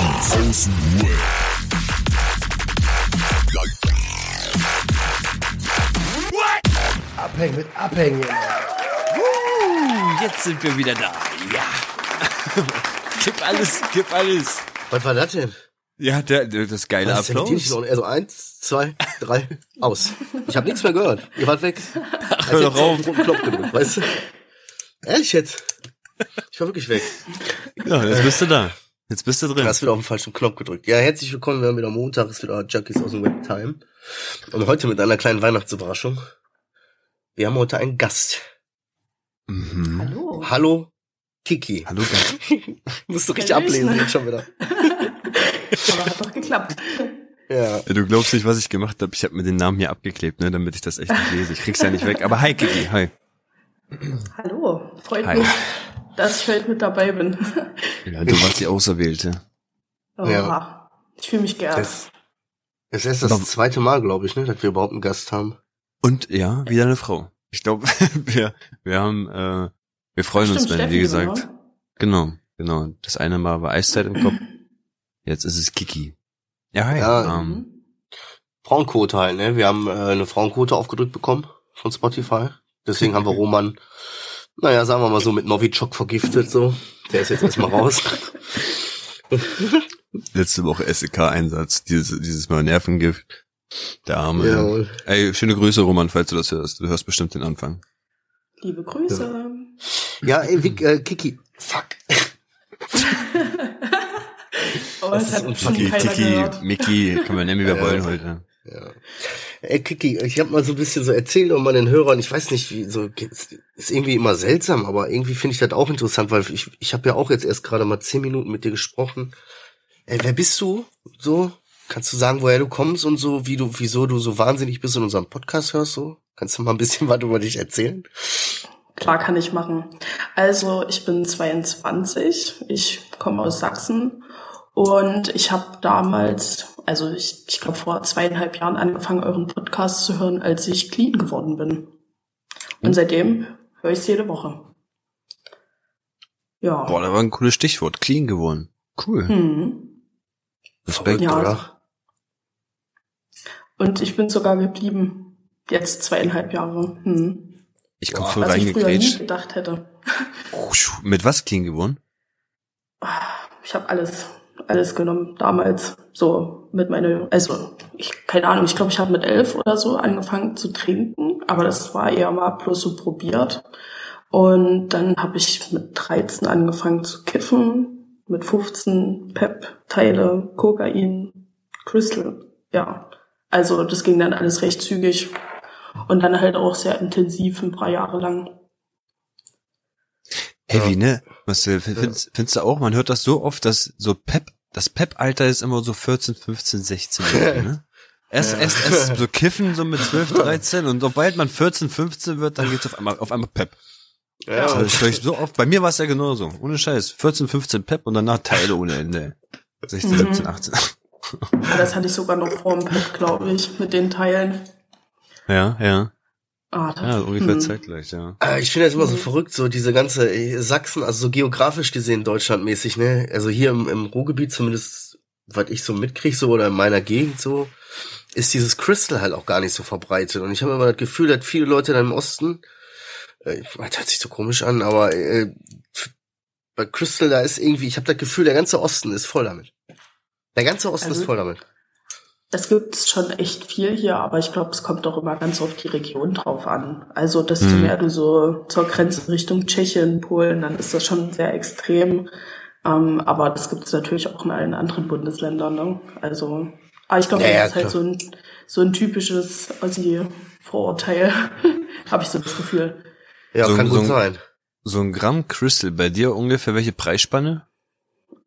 Die Außenruhe. Abhängen mit Abhängen. Uh, jetzt sind wir wieder da. Ja. gib alles, gib alles. Was war das denn? Ja, der, der das geile Was Applaus. Also eins, zwei, drei, aus. Ich habe nichts mehr gehört. Ihr wart weg. Als hör doch auf. Knopf gedrückt, weißt du? Ehrlich jetzt? Ich war wirklich weg. Ja, jetzt bist du da. Jetzt bist du Du drin. hast wieder auf den falschen Knopf gedrückt. Ja, herzlich willkommen. Wir haben wieder Montag, ist wieder Junkies aus dem Webtime. Und heute mit einer kleinen Weihnachtsüberraschung. Wir haben heute einen Gast. Mhm. Hallo. Hallo, Kiki. Hallo, Gast. Musst du richtig Hallöchen. ablesen jetzt schon wieder. Aber hat doch geklappt. Ja. Du glaubst nicht, was ich gemacht habe. Ich habe mir den Namen hier abgeklebt, ne, damit ich das echt nicht lese. Ich krieg's ja nicht weg. Aber hi, Kiki, hi. Hallo. Freut Hi. mich, dass ich heute mit dabei bin. Ja, du warst die Auserwählte. Oh, Ja. Ich fühle mich geehrt. Das, das ist das Aber- zweite Mal, glaube ich, ne, dass wir überhaupt einen Gast haben. Und ja, wieder eine Frau. Ich glaube, wir, wir haben, äh, wir freuen uns, Stimmt, wenn, wie gesagt. Genau, genau. Das eine Mal war Eiszeit im Kopf. Jetzt ist es Kiki. Ja, hi. Ja, ähm, Mhm. Frauenquote halt, ne? Wir haben äh, eine Frauenquote aufgedrückt bekommen von Spotify. Deswegen haben wir Roman, naja, sagen wir mal so, mit Novichok vergiftet, so. Der ist jetzt erstmal raus. letzte Woche SEK-Einsatz, dieses, dieses Mal Nervengift. Der Arme. Jawohl. Ey, schöne Grüße, Roman, falls du das hörst. Du hörst bestimmt den Anfang. Liebe Grüße. Ja, ey, Vic, äh, Kiki. Fuck. Oh, Das es ist hat uns schon Kiki, gehört. Mickey, können wir nennen, wie wir Ja. wollen heute. Ja. Ey, Kiki, ich habe mal so ein bisschen so erzählt und mal den Hörern, ich weiß nicht, wie so ist ist irgendwie immer seltsam, aber irgendwie finde ich das auch interessant, weil ich ich habe ja auch jetzt erst gerade mal zehn Minuten mit dir gesprochen. Ey, wer bist du? So kannst du sagen, woher du kommst und so, wie du, wieso du so wahnsinnig bist und unseren Podcast hörst? So kannst du mal ein bisschen was über dich erzählen? Klar kann ich machen. Also ich bin 22, ich komme aus Sachsen und ich habe damals, also ich, ich glaube vor zweieinhalb Jahren angefangen, euren Podcast zu hören, als ich clean geworden bin. Und seitdem höre ich es jede Woche. Ja. Boah, da war ein cooles Stichwort. Clean geworden. Cool. Hm. Respekt. Ja. oder? Und ich bin sogar geblieben. Jetzt zweieinhalb Jahre. Hm. Ich komm Boah. voll Was ich früher nie reingegrätscht. gedacht hätte. Mit was clean geworden? Ich habe alles, alles genommen damals. So mit meine, also ich keine Ahnung. Ich glaube, ich habe mit elf oder so angefangen zu trinken, aber das war eher mal bloß so probiert. Und dann habe ich mit 13 angefangen zu kiffen, mit 15 Pep-Teile, Kokain, Crystal. Ja, also das ging dann alles recht zügig und dann halt auch sehr intensiv ein paar Jahre lang. Heavy, Ja. ne? Marcel, findest, findest du auch, man hört das so oft, dass so Pep, das Pep-Alter ist immer so 14, 15, 16, irgendwie, ne? Erst, Ja. erst, erst so kiffen, so mit 12, 13 und sobald man 14, 15 wird, dann geht's auf einmal, auf einmal Pep. Ja, Das höre ich so oft. Bei mir war es ja genauso. Ohne Scheiß. 14, 15 Pep und danach Teile ohne Ende. 16, Mhm. 17, 18. Ja, das hatte ich sogar noch vor dem Pep, glaube ich, mit den Teilen. Ja, ja. Ah, das, Ja, ungefähr hm. zeitgleich, ja. Äh, Ich finde das immer so Mhm. verrückt, so diese ganze äh, Sachsen, also so geografisch gesehen deutschlandmäßig, ne? Also hier im, im Ruhrgebiet zumindest, was ich so mitkrieg, so oder in meiner Gegend so, ist dieses Crystal halt auch gar nicht so verbreitet. Und ich habe immer das Gefühl, dass viele Leute dann im Osten, äh, das hört sich so komisch an, aber äh, bei Crystal, da ist irgendwie, ich habe das Gefühl, der ganze Osten ist voll damit. Der ganze Osten Also- ist voll damit. Das gibt schon echt viel hier, aber ich glaube, es kommt auch immer ganz auf die Region drauf an. Also desto Mhm. mehr du so zur Grenze Richtung Tschechien, Polen, dann ist das schon sehr extrem. Ähm, aber das gibt es natürlich auch in allen anderen Bundesländern. Ne? Also, aber ich glaube, Ja, ja, das ist halt so ein, so ein typisches Ossi-Vorurteil, habe ich so das Gefühl. Ja, So- kann so gut sein. So ein Gramm Crystal, bei dir ungefähr welche Preisspanne?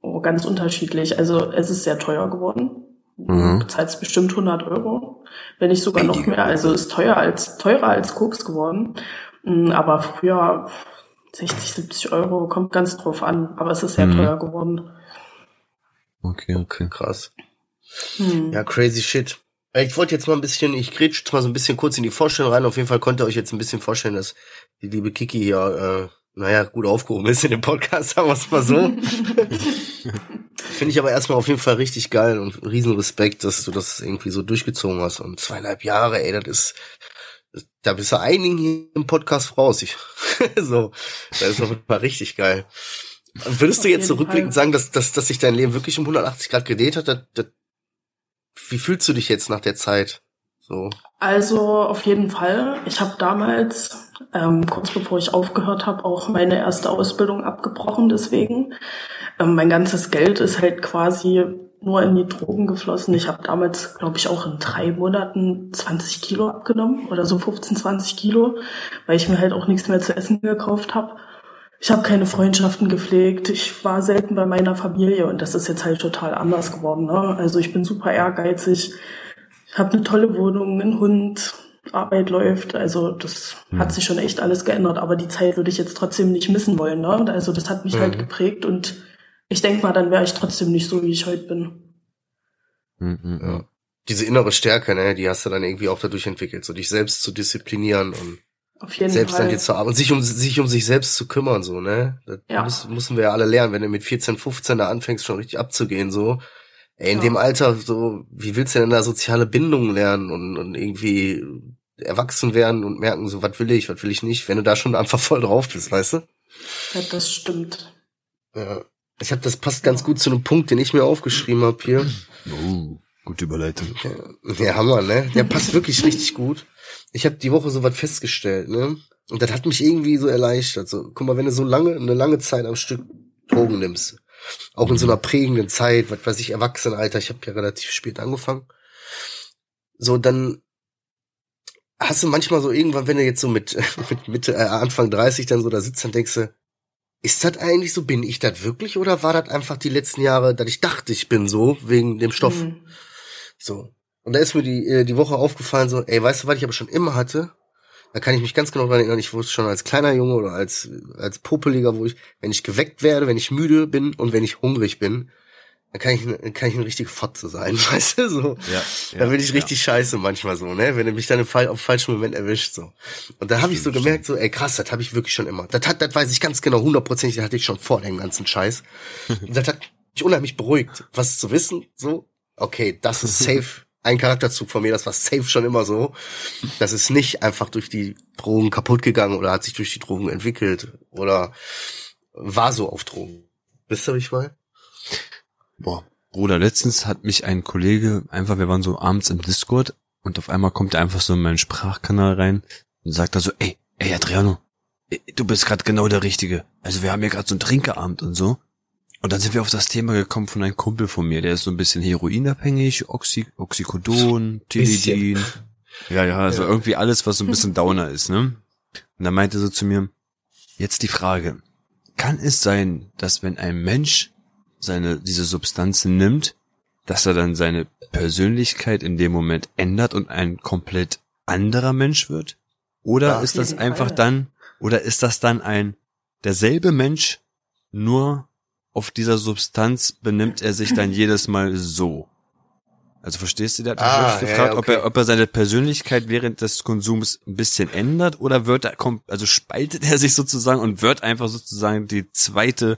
Oh, ganz unterschiedlich. Also es ist sehr teuer geworden. Mhm. Du zahlst bestimmt 100 Euro, wenn nicht sogar noch mehr. Also ist teuer als teurer als Koks geworden. Mm, Aber früher 60, 70 Euro kommt ganz drauf an. Aber es ist sehr Mhm. teuer geworden. Okay, okay. Krass. Hm. Ja, crazy shit. Ich wollte jetzt mal ein bisschen, ich grätsch jetzt mal so ein bisschen kurz in die Vorstellung rein. Auf jeden Fall könnt ihr euch jetzt ein bisschen vorstellen, dass die liebe Kiki hier, äh, naja, gut aufgehoben ist in dem Podcast, sagen wir es mal so. Finde ich aber erstmal auf jeden Fall richtig geil und riesen Respekt, dass du das irgendwie so durchgezogen hast. Und zweieinhalb Jahre, ey, das ist, da bist du einigen hier im Podcast voraus. Ich, so, das ist auf jeden Fall richtig geil. Würdest du jetzt zurückblickend so sagen, dass, dass, dass sich dein Leben wirklich um 180 Grad gedreht hat? Das, das, wie fühlst du dich jetzt nach der Zeit? So. Also auf jeden Fall. Ich habe damals, ähm, kurz bevor ich aufgehört habe, auch meine erste Ausbildung abgebrochen. Deswegen mein ganzes Geld ist halt quasi nur in die Drogen geflossen. Ich habe damals, glaube ich, auch in drei Monaten 20 Kilo abgenommen oder so 15, 20 Kilo, weil ich mir halt auch nichts mehr zu essen gekauft habe. Ich habe keine Freundschaften gepflegt. Ich war selten bei meiner Familie und das ist jetzt halt total anders geworden. Ne? Also ich bin super ehrgeizig. Ich habe eine tolle Wohnung, einen Hund, Arbeit läuft. Also das mhm. hat sich schon echt alles geändert. Aber die Zeit würde ich jetzt trotzdem nicht missen wollen. Ne? Also das hat mich halt mhm. halt geprägt und ich denke mal, dann wäre ich trotzdem nicht so, wie ich heute bin. Mhm. Ja. Diese innere Stärke, ne, die hast du dann irgendwie auch dadurch entwickelt, so dich selbst zu disziplinieren und Auf jeden selbst Fall. dann dir zu arbeiten und sich um sich um sich selbst zu kümmern, so, ne? Das ja. muss, müssen wir ja alle lernen, wenn du mit 14, 15 da anfängst, schon richtig abzugehen, so. Ey, in ja. dem Alter, so, wie willst du denn da soziale Bindungen lernen und, und irgendwie erwachsen werden und merken, so, was will ich, was will ich nicht, wenn du da schon einfach voll drauf bist, weißt du? Ja, das stimmt. Ja. Ich habe das passt ganz gut zu einem Punkt, den ich mir aufgeschrieben habe hier. Oh, gute Überleitung. Ja, Hammer, ne? Der passt wirklich richtig gut. Ich habe die Woche so was festgestellt, ne? Und das hat mich irgendwie so erleichtert. So, guck mal, wenn du so lange, eine lange Zeit am Stück Drogen nimmst, auch in so einer prägenden Zeit, was weiß ich, Erwachsenenalter, ich habe ja relativ spät angefangen. So, dann hast du manchmal so irgendwann, wenn du jetzt so mit, mit Mitte, äh, Anfang 30 dann so da sitzt, dann denkst du, ist das eigentlich so? Bin ich das wirklich oder war das einfach die letzten Jahre, dass ich dachte, ich bin so wegen dem Stoff? Mhm. So. Und da ist mir die, äh, die Woche aufgefallen, so, ey, weißt du, was ich aber schon immer hatte? Da kann ich mich ganz genau dran erinnern, ich wusste schon als kleiner Junge oder als, als Popeliger, wo ich, wenn ich geweckt werde, wenn ich müde bin und wenn ich hungrig bin, dann kann ich, kann ich eine richtige Fotze sein, weißt du, so. Ja, ja, da bin ich richtig ja. scheiße manchmal so, ne, wenn du mich dann im Fall, auf falschen Moment erwischt, so. Und da habe ich so gemerkt, so, ey, krass, das habe ich wirklich schon immer. Das hat, das weiß ich ganz genau, hundertprozentig, das hatte ich schon vor dem ganzen Scheiß. Und das hat mich unheimlich beruhigt, was zu wissen, so, okay, das ist safe, ein Charakterzug von mir, das war safe schon immer so. Das ist nicht einfach durch die Drogen kaputt gegangen oder hat sich durch die Drogen entwickelt oder war so auf Drogen. Wisst ihr, wie ich mal? Boah, Bruder, letztens hat mich ein Kollege einfach, wir waren so abends im Discord und auf einmal kommt er einfach so in meinen Sprachkanal rein und sagt da so, ey, ey Adriano, du bist gerade genau der Richtige. Also wir haben ja gerade so einen Trinkerabend und so. Und dann sind wir auf das Thema gekommen von einem Kumpel von mir, der ist so ein bisschen heroinabhängig, Oxy Oxycodon, Tilidin. Ja, ja, also ja. irgendwie alles, was so ein bisschen Downer ist, ne? Und dann meinte er so zu mir, jetzt die Frage, kann es sein, dass wenn ein Mensch seine, diese Substanzen nimmt, dass er dann seine Persönlichkeit in dem Moment ändert und ein komplett anderer Mensch wird? Oder ja, ist das einfach Fall. dann, oder ist das dann ein derselbe Mensch, nur auf dieser Substanz benimmt er sich dann jedes Mal so? Also verstehst du, der hat mich ah, wirklich gefragt, ja, okay. ob, er, ob er seine Persönlichkeit während des Konsums ein bisschen ändert oder wird er, kommt, also spaltet er sich sozusagen und wird einfach sozusagen die zweite,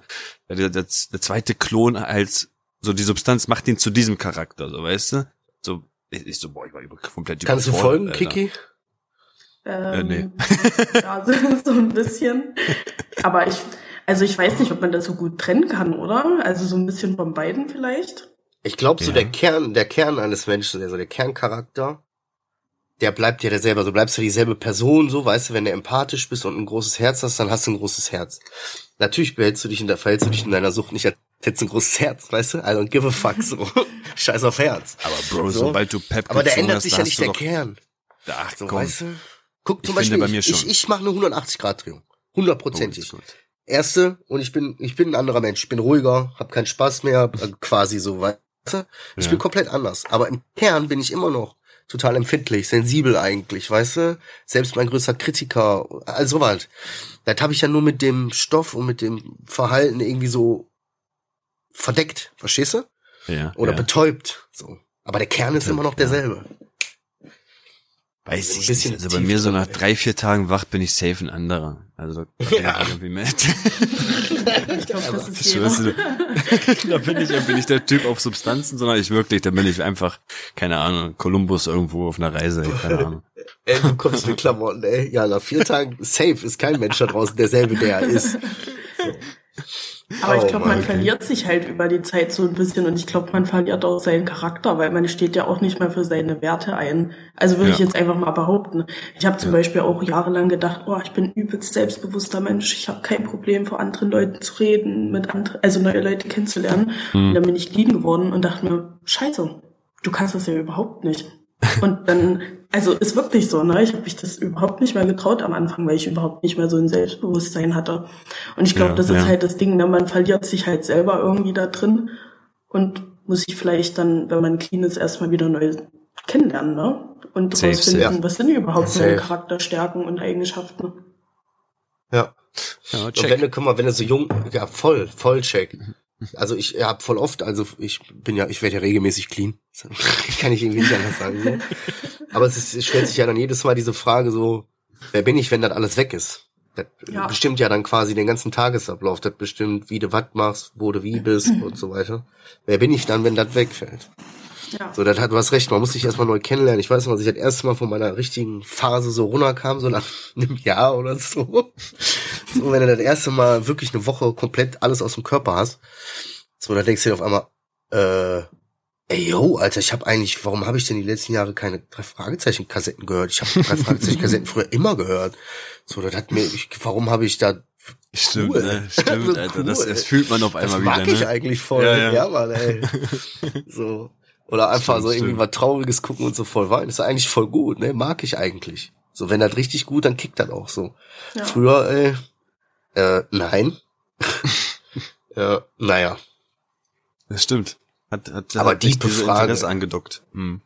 der, der, der zweite Klon als, so die Substanz macht ihn zu diesem Charakter, so weißt du? So, ich, ich so, boah, ich war komplett Kannst du folgen, Alter. Kiki? Ähm, äh, nee. ja, so, so ein bisschen. Aber ich, also ich weiß nicht, ob man das so gut trennen kann, oder? Also so ein bisschen von beiden vielleicht. Ich glaube, so ja. der Kern, der Kern eines Menschen, also der Kerncharakter, der bleibt ja derselbe. Also bleibst du dieselbe Person, so, weißt du, wenn du empathisch bist und ein großes Herz hast, dann hast du ein großes Herz. Natürlich behältst du dich in der, verhältst du dich in deiner Sucht nicht als hättest ein großes Herz, weißt du? I don't give a fuck, so. Scheiß auf Herz. Aber Bro, so. sobald du Pep Aber der ändert sich ja nicht der Kern. Ach, so, komm. weißt du? Guck zum ich Beispiel, ich, ich, ich mache eine 180 Grad Drehung. Hundertprozentig. Oh, Erste, und ich bin, ich bin ein anderer Mensch. Ich bin ruhiger, hab keinen Spaß mehr, quasi so, weißt ich ja. bin komplett anders. Aber im Kern bin ich immer noch total empfindlich, sensibel eigentlich, weißt du? Selbst mein größter Kritiker, also was. Das habe ich ja nur mit dem Stoff und mit dem Verhalten irgendwie so verdeckt, verstehst du? Ja. Oder ja. betäubt, so. Aber der Kern ist immer noch derselbe. Weiß ich bisschen nicht. Also bei mir so nach drei, vier Tagen wach bin ich safe ein anderer. Also Ja. irgendwie mit. Ich glaube, das ist jeder. da bin ich, da bin ich der Typ auf Substanzen, sondern ich wirklich, da bin ich einfach, keine Ahnung, Kolumbus irgendwo auf einer Reise, ey, keine Ahnung. Ey, du kommst mit Klamotten, ey. Ja, nach vier Tagen safe ist kein Mensch da draußen derselbe, der er ist. Aber ich Oh glaube, man Mann. verliert sich halt über die Zeit so ein bisschen und ich glaube, man verliert auch seinen Charakter, weil man steht ja auch nicht mehr für seine Werte ein. Also würde ich Ja. jetzt einfach mal behaupten. Ich habe zum Beispiel auch jahrelang gedacht, oh, ich bin übelst selbstbewusster Mensch, ich habe kein Problem, vor anderen Leuten zu reden, mit anderen, also neue Leute kennenzulernen. Und dann bin ich lieben geworden und dachte mir, scheiße, du kannst das ja überhaupt nicht. Und dann, also ist wirklich so, ne? Ich habe mich das überhaupt nicht mehr getraut am Anfang, weil ich überhaupt nicht mehr so ein Selbstbewusstsein hatte. Und ich glaube, Ja, das ist ja. halt das Ding, ne? man verliert sich halt selber irgendwie da drin und muss sich vielleicht dann, wenn man clean ist, erstmal wieder neu kennenlernen, ne? Und Safe, rausfinden, safe. was sind überhaupt Safe. meine Charakterstärken und Eigenschaften. Ja. Ja, Und wenn du, guck mal, wenn du so jung, ja, voll, voll check. Also ich hab voll oft, also ich bin ja, ich werde ja regelmäßig clean. Kann ich irgendwie nicht anders sagen. So. Aber es, ist, es stellt sich ja dann jedes Mal diese Frage so, wer bin ich, wenn das alles weg ist? Das Ja. bestimmt ja dann quasi den ganzen Tagesablauf. Das bestimmt, wie du was machst, wo du wie bist und so weiter. Wer bin ich dann, wenn das wegfällt? Ja. So, das hat, hast recht, man muss sich erstmal neu kennenlernen. Ich weiß noch, als ich das erste Mal von meiner richtigen Phase so runterkam, so nach einem Jahr oder so. So, wenn du das erste Mal wirklich eine Woche komplett alles aus dem Körper hast, so, dann denkst du dir auf einmal, äh, ey, yo, Alter, ich habe eigentlich, warum habe ich denn die letzten Jahre keine drei Fragezeichen-Kassetten gehört? Ich habe drei Fragezeichen-Kassetten früher immer gehört. So, das hat mir, ich, warum habe ich da Stimmt, Cool. ne? Stimmt, So Alter. Das, cool. das fühlt man auf Das einmal mag wieder. ich ne? eigentlich voll. Ja, Ja, ja. Mann, ey. so. Oder einfach Stimmt, so irgendwie stimmt. was Trauriges gucken und so voll weinen. ist eigentlich voll gut, ne? Mag ich eigentlich. So, wenn das richtig gut, dann kickt das auch so. Ja. Früher, ey, äh, nein. ja, naja. Das stimmt. Hat, hat, Aber hat diepe Frage. Interesse angedockt. Hm.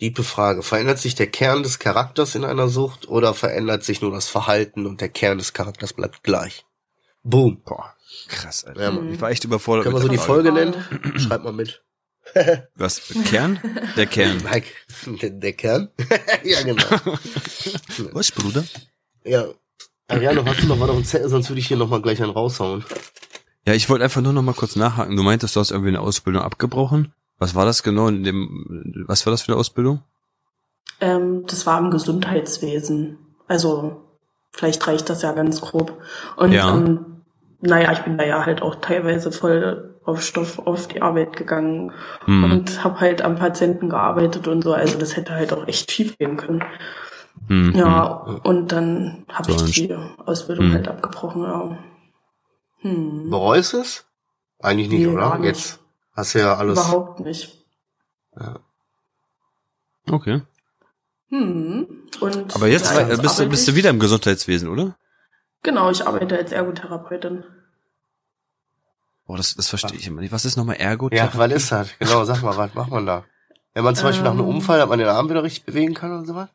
Diepe Frage. Verändert sich der Kern des Charakters in einer Sucht oder verändert sich nur das Verhalten und der Kern des Charakters bleibt gleich? Boom. Boah, krass, Alter. Ja, Mann. Ich war echt überfordert. Können wir so die. Folge nennen? Schreibt mal mit. Was? Kern? Der Kern. Mike, der, der Kern? ja, genau. Was, Bruder? Ja. Ariane, hast du noch was auf dem Zettel, sonst würde ich hier noch mal gleich einen raushauen. Ja, ich wollte einfach nur noch mal kurz nachhaken. Du meintest, du hast irgendwie eine Ausbildung abgebrochen. Was war das genau in dem, was war das für eine Ausbildung? Ähm, das war im Gesundheitswesen. Also vielleicht reicht das ja ganz grob. Und Ja. ähm, naja, ich bin da ja halt auch teilweise voll auf Stoff auf die Arbeit gegangen Hm. und habe halt am Patienten gearbeitet und so. Also das hätte halt auch echt schief gehen können. Hm, Ja, und dann habe So ich die Ausbildung Hm. halt abgebrochen. Ja. Hm. Bereust du es? Eigentlich nicht, Nee, oder? nicht. Jetzt hast du ja alles. Überhaupt nicht. Ja. hm. Okay. Hm. Und Aber jetzt, bist, bist du wieder im Gesundheitswesen, oder? Genau, ich arbeite als Ergotherapeutin. Boah, das, das verstehe ich immer nicht. Was ist nochmal Ergo? Ja, was ist das? Genau, sag mal, was macht man da? Wenn man zum Beispiel nach einem Ähm. Unfall, hat man den Arm wieder richtig bewegen kann oder sowas?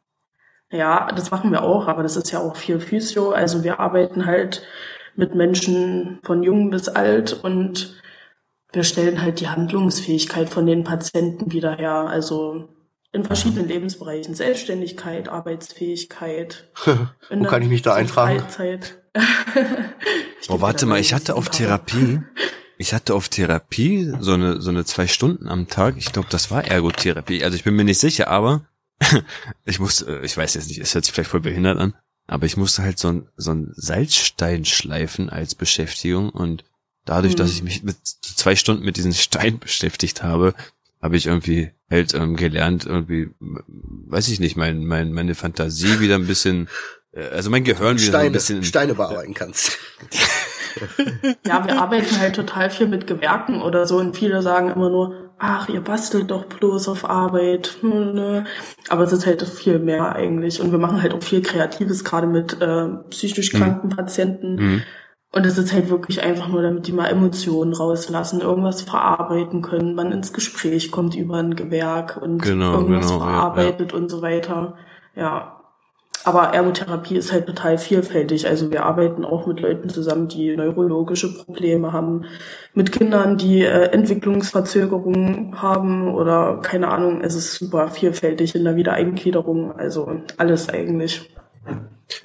Ja, das machen wir auch, aber das ist ja auch viel Physio. Also wir arbeiten halt mit Menschen von jung bis alt und wir stellen halt die Handlungsfähigkeit von den Patienten wieder her. Also in verschiedenen Lebensbereichen. Selbstständigkeit, Arbeitsfähigkeit. Wo kann ich mich da so eintragen? Freizeit. Geb warte mal, ich hatte auf. Therapie, ich hatte auf Therapie so eine, so eine zwei Stunden am Tag. Ich glaube, das war Ergotherapie. Also ich bin mir nicht sicher, aber ich musste, ich weiß jetzt nicht, es hört sich vielleicht voll behindert an, aber ich musste halt so ein, so ein Salzstein schleifen als Beschäftigung und dadurch, Mhm. dass ich mich mit zwei Stunden mit diesem Stein beschäftigt habe, habe ich irgendwie halt ähm, gelernt, irgendwie, m- weiß ich nicht, mein, mein, meine Fantasie wieder ein bisschen, äh, also mein Gehirn wieder so ein Steine, bisschen. Steine bearbeiten kannst. Ja, wir arbeiten halt total viel mit Gewerken oder so und viele sagen immer nur, ach, ihr bastelt doch bloß auf Arbeit. Hm, ne. Aber es ist halt viel mehr eigentlich und wir machen halt auch viel Kreatives, gerade mit äh, psychisch kranken Patienten. Mhm. Und es ist halt wirklich einfach nur, damit die mal Emotionen rauslassen, irgendwas verarbeiten können, man ins Gespräch kommt über ein Gewerk und Genau, irgendwas genau, ja, verarbeitet und so weiter. Ja. Aber Ergotherapie ist halt total vielfältig. Also wir arbeiten auch mit Leuten zusammen, die neurologische Probleme haben, mit Kindern, die äh, Entwicklungsverzögerungen haben oder keine Ahnung. Es ist super vielfältig in der Wiedereingliederung. Also alles eigentlich.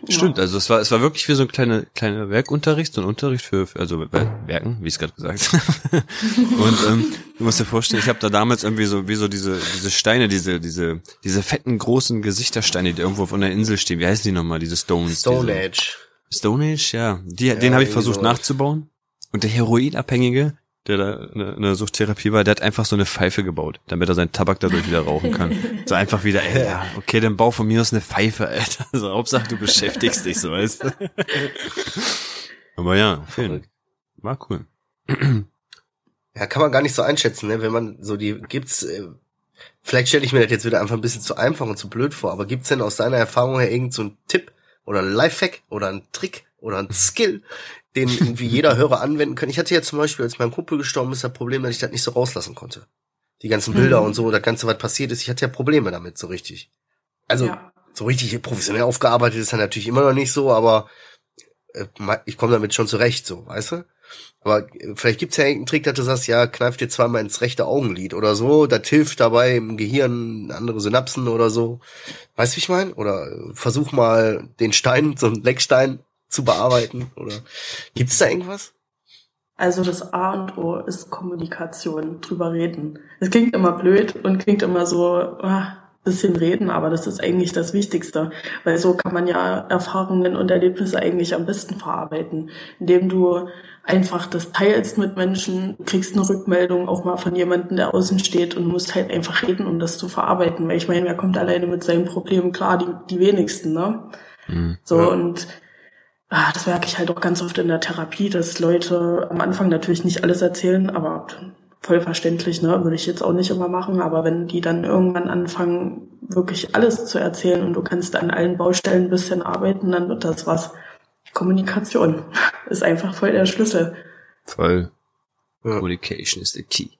Stimmt, also es war es war wirklich wie so ein kleiner kleiner Werkunterricht, so ein Unterricht für, also Werken, wie ich es gerade gesagt habe. und ähm, du musst dir vorstellen, ich habe da damals irgendwie so wie so diese diese Steine, diese diese diese fetten großen Gesichtersteine, die irgendwo auf einer Insel stehen. Wie heißen die nochmal? Diese Stones. Stone diese, Age. Stone Age, ja. Die, ja, den habe ich versucht so. nachzubauen. Und der Heroinabhängige, der da in der Suchttherapie war, der hat einfach so eine Pfeife gebaut, damit er seinen Tabak dadurch wieder rauchen kann. So einfach wieder, ey, ja, okay, dann bau von mir aus eine Pfeife, Alter. Also Hauptsache du beschäftigst dich, so weißt du. Aber ja, Film. War cool. Ja, kann man gar nicht so einschätzen, ne? Wenn man so die gibt's äh, vielleicht stelle ich mir das jetzt wieder einfach ein bisschen zu einfach und zu blöd vor, aber gibt's denn aus deiner Erfahrung her irgend so einen Tipp oder einen Lifehack oder einen Trick oder einen Skill, den irgendwie jeder Hörer anwenden kann. Ich hatte ja zum Beispiel, als mein Kumpel gestorben ist, das Problem, dass ich das nicht so rauslassen konnte. Die ganzen Bilder mhm. und so, das Ganze, was passiert ist, ich hatte ja Probleme damit, so richtig. Also, ja. so richtig professionell aufgearbeitet ist er natürlich immer noch nicht so, aber äh, ich komme damit schon zurecht, so, weißt du? Aber äh, vielleicht gibt's ja irgendeinen Trick, dass du sagst, ja, kneif dir zweimal ins rechte Augenlid oder so, das hilft dabei im Gehirn andere Synapsen oder so. Weißt du, wie ich meine? Oder äh, versuch mal den Stein, so einen Leckstein zu bearbeiten? Oder gibt es da irgendwas? Also das A und O ist Kommunikation, drüber reden. Es klingt immer blöd und klingt immer so, ah, bisschen reden, aber das ist eigentlich das Wichtigste, weil so kann man ja Erfahrungen und Erlebnisse eigentlich am besten verarbeiten, indem du einfach das teilst mit Menschen, kriegst eine Rückmeldung auch mal von jemandem, der außen steht und musst halt einfach reden, um das zu verarbeiten, weil ich meine, wer kommt alleine mit seinen Problemen klar, die, die wenigsten, ne? Mhm. So ja. und ah, das merke ich halt auch ganz oft in der Therapie, dass Leute am Anfang natürlich nicht alles erzählen, aber voll verständlich, ne, würde ich jetzt auch nicht immer machen, aber wenn die dann irgendwann anfangen, wirklich alles zu erzählen und du kannst an allen Baustellen ein bisschen arbeiten, dann wird das was. Kommunikation ist einfach voll der Schlüssel. Voll. Communication is the key.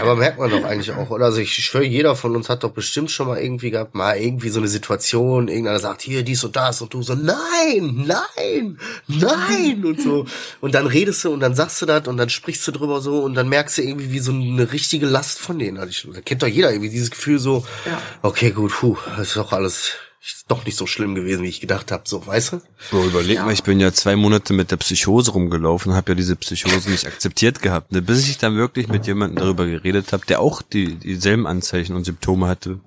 Aber merkt man doch eigentlich auch, oder? Also ich schwöre, jeder von uns hat doch bestimmt schon mal irgendwie gehabt, mal irgendwie so eine Situation, irgendeiner sagt, hier, dies und das und du so, nein, nein, nein und so. Und dann redest du und dann sagst du das und dann sprichst du drüber so und dann merkst du irgendwie wie so eine richtige Last von denen. Also ich, kennt doch jeder irgendwie dieses Gefühl so, ja. okay, gut, puh, das ist doch alles ist doch nicht so schlimm gewesen, wie ich gedacht habe, so, weißt du? So, überleg ja. mal, ich bin ja zwei Monate mit der Psychose rumgelaufen und habe ja diese Psychose nicht akzeptiert gehabt, ne? bis ich dann wirklich mit jemandem darüber geredet habe, der auch die dieselben Anzeichen und Symptome hatte.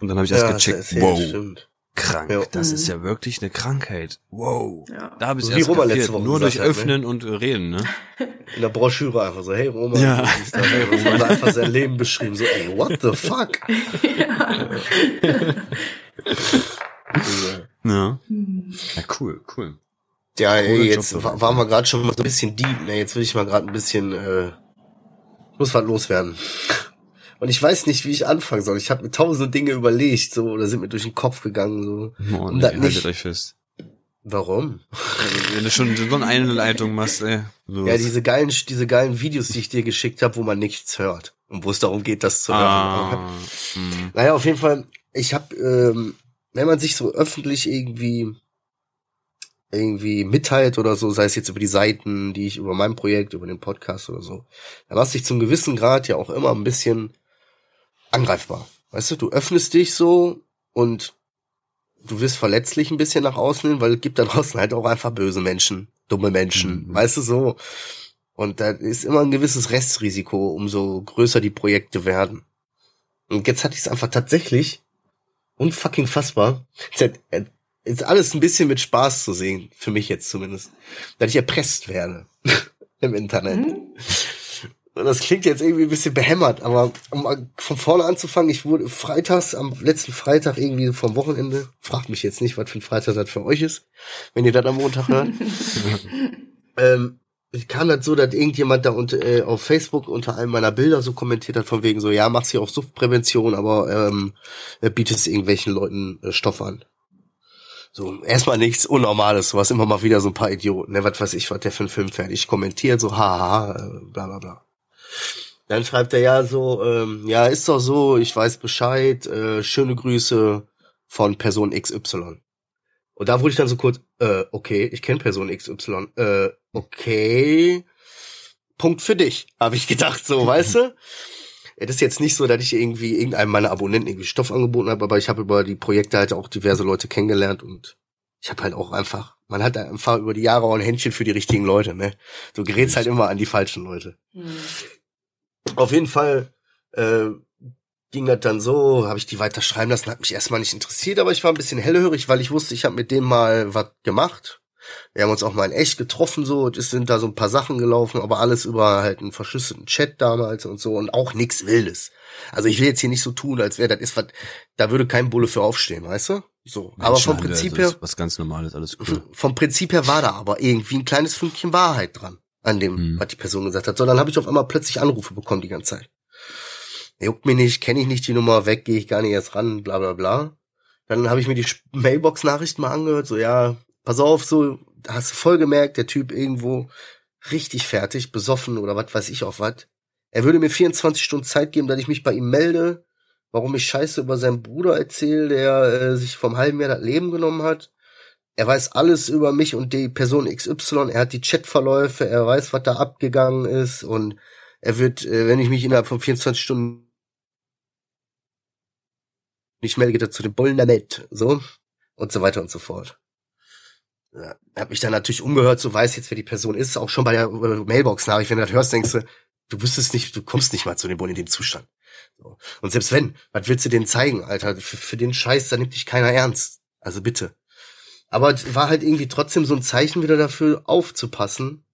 Und dann habe ich erst ja, gecheckt, wow, stimmt. krank, ja. das ist ja wirklich eine Krankheit. Wow. Ja. Da habe ich so erst kapiert, nur durch hat, ne? Öffnen ne? und Reden, ne? In der Broschüre einfach so, hey Roman, ja. da, hey, Roman hat einfach sein Leben beschrieben, so, ey, what the fuck? ja. Ja. Ja, cool, cool. Ja, ey, jetzt Job, waren wir gerade schon mal so ein bisschen deep, ne? Jetzt will ich mal gerade ein bisschen äh, muss was loswerden. Und ich weiß nicht, wie ich anfangen soll. Ich habe mir tausende Dinge überlegt, so oder sind mir durch den Kopf gegangen, so. Oh, nee, haltet nicht. euch fest. Warum? Also, wenn du schon so eine Einleitung machst, ey. Los. Ja, diese geilen, diese geilen Videos, die ich dir geschickt habe, wo man nichts hört und wo es darum geht, das zu hören. Ah, hm. naja, auf jeden Fall. Ich habe ähm, wenn man sich so öffentlich irgendwie irgendwie mitteilt oder so, sei es jetzt über die Seiten, die ich über mein Projekt, über den Podcast oder so, dann machst du dich zum gewissen Grad ja auch immer ein bisschen angreifbar. Weißt du, du öffnest dich so und du wirst verletzlich ein bisschen nach außen hin, weil es gibt da draußen halt auch einfach böse Menschen, dumme Menschen, mhm. weißt du so. Und da ist immer ein gewisses Restrisiko, umso größer die Projekte werden. Und jetzt hatte ich es einfach tatsächlich unfucking fassbar. Ist alles ein bisschen mit Spaß zu sehen, für mich jetzt zumindest, dass ich erpresst werde im Internet. Mhm. Und das klingt jetzt irgendwie ein bisschen behämmert, aber um von vorne anzufangen, ich wurde freitags, am letzten Freitag irgendwie vom Wochenende, fragt mich jetzt nicht, was für ein Freitag das für euch ist, wenn ihr das am Montag hört. ähm, kam das so, dass irgendjemand da unter, äh, auf Facebook unter einem meiner Bilder so kommentiert hat, von wegen so, ja, machst hier auch Suchtprävention, aber ähm, bietest irgendwelchen Leuten äh, Stoff an. So, erstmal nichts Unnormales, sowas immer mal wieder so ein paar Idioten, ne, was weiß ich, was der für ein Film fertig kommentiert, so, haha, äh, bla bla bla. Dann schreibt er ja so, ähm, ja, ist doch so, ich weiß Bescheid, äh, schöne Grüße von Person XY. Und da wurde ich dann so kurz, äh, okay, ich kenne Person XY, äh, okay, Punkt für dich, habe ich gedacht, so, weißt du? Das ist jetzt nicht so, dass ich irgendwie irgendeinem meiner Abonnenten irgendwie Stoff angeboten habe, aber ich habe über die Projekte halt auch diverse Leute kennengelernt und ich habe halt auch einfach, man hat einfach über die Jahre auch ein Händchen für die richtigen Leute, ne? Du gerätst halt immer an die falschen Leute. Hm. Auf jeden Fall äh, ging das dann so, habe ich die weiter schreiben lassen, hat mich erstmal nicht interessiert, aber ich war ein bisschen hellhörig, weil ich wusste, ich habe mit dem mal was gemacht. Wir haben uns auch mal in echt getroffen, so, es sind da so ein paar Sachen gelaufen, aber alles über halt einen verschlüsselten Chat damals und so und auch nix Wildes. Also ich will jetzt hier nicht so tun, als wäre das ist was, da würde kein Bulle für aufstehen, weißt du? So. aber vom Prinzip her, Was ganz normales, alles cool. vom Prinzip her war da aber irgendwie ein kleines Fünkchen Wahrheit dran an dem, Mhm. was die Person gesagt hat. So, dann habe ich auf einmal plötzlich Anrufe bekommen die ganze Zeit. Juckt mich nicht, kenne ich nicht die Nummer, weg, gehe ich gar nicht erst ran, bla bla bla. Dann habe ich mir die Mailbox-Nachrichten mal angehört, so ja, pass auf, so, hast du voll gemerkt, der Typ irgendwo richtig fertig, besoffen oder was weiß ich auf was. Er würde mir 24 Stunden Zeit geben, dass ich mich bei ihm melde, warum ich Scheiße über seinen Bruder erzähle, der äh, sich vom halben Jahr das Leben genommen hat. Er weiß alles über mich und die Person XY, er hat die Chatverläufe, er weiß, was da abgegangen ist und er wird, äh, wenn ich mich innerhalb von 24 Stunden nicht melde, geht er zu dem Bullen Welt, so und so weiter und so fort. Ja, hab mich dann natürlich umgehört, so weiß jetzt, wer die Person ist, auch schon bei der äh, Mailbox-Nachricht, wenn du das hörst, denkst du, du wüsstest nicht, du kommst nicht mal zu dem Bullen in dem Zustand. Und selbst wenn, was willst du denen zeigen, Alter? Für, für den Scheiß, da nimmt dich keiner ernst. Also bitte. Aber es war halt irgendwie trotzdem so ein Zeichen wieder dafür, aufzupassen.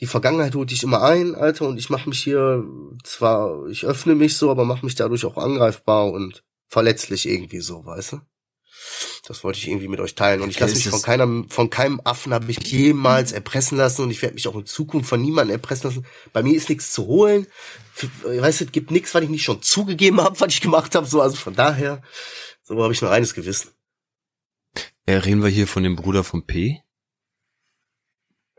Die Vergangenheit holt dich immer ein, Alter, und ich mache mich hier zwar, ich öffne mich so, aber mache mich dadurch auch angreifbar und verletzlich irgendwie so, weißt du? Das wollte ich irgendwie mit euch teilen. Und ich lasse mich von keinem, von keinem Affen habe ich jemals erpressen lassen und ich werde mich auch in Zukunft von niemandem erpressen lassen. Bei mir ist nichts zu holen. F- Weißt du, es gibt nichts, was ich nicht schon zugegeben habe, was ich gemacht habe. So, also von daher, so habe ich nur eines Gewissen. Äh, reden wir hier von dem Bruder von P?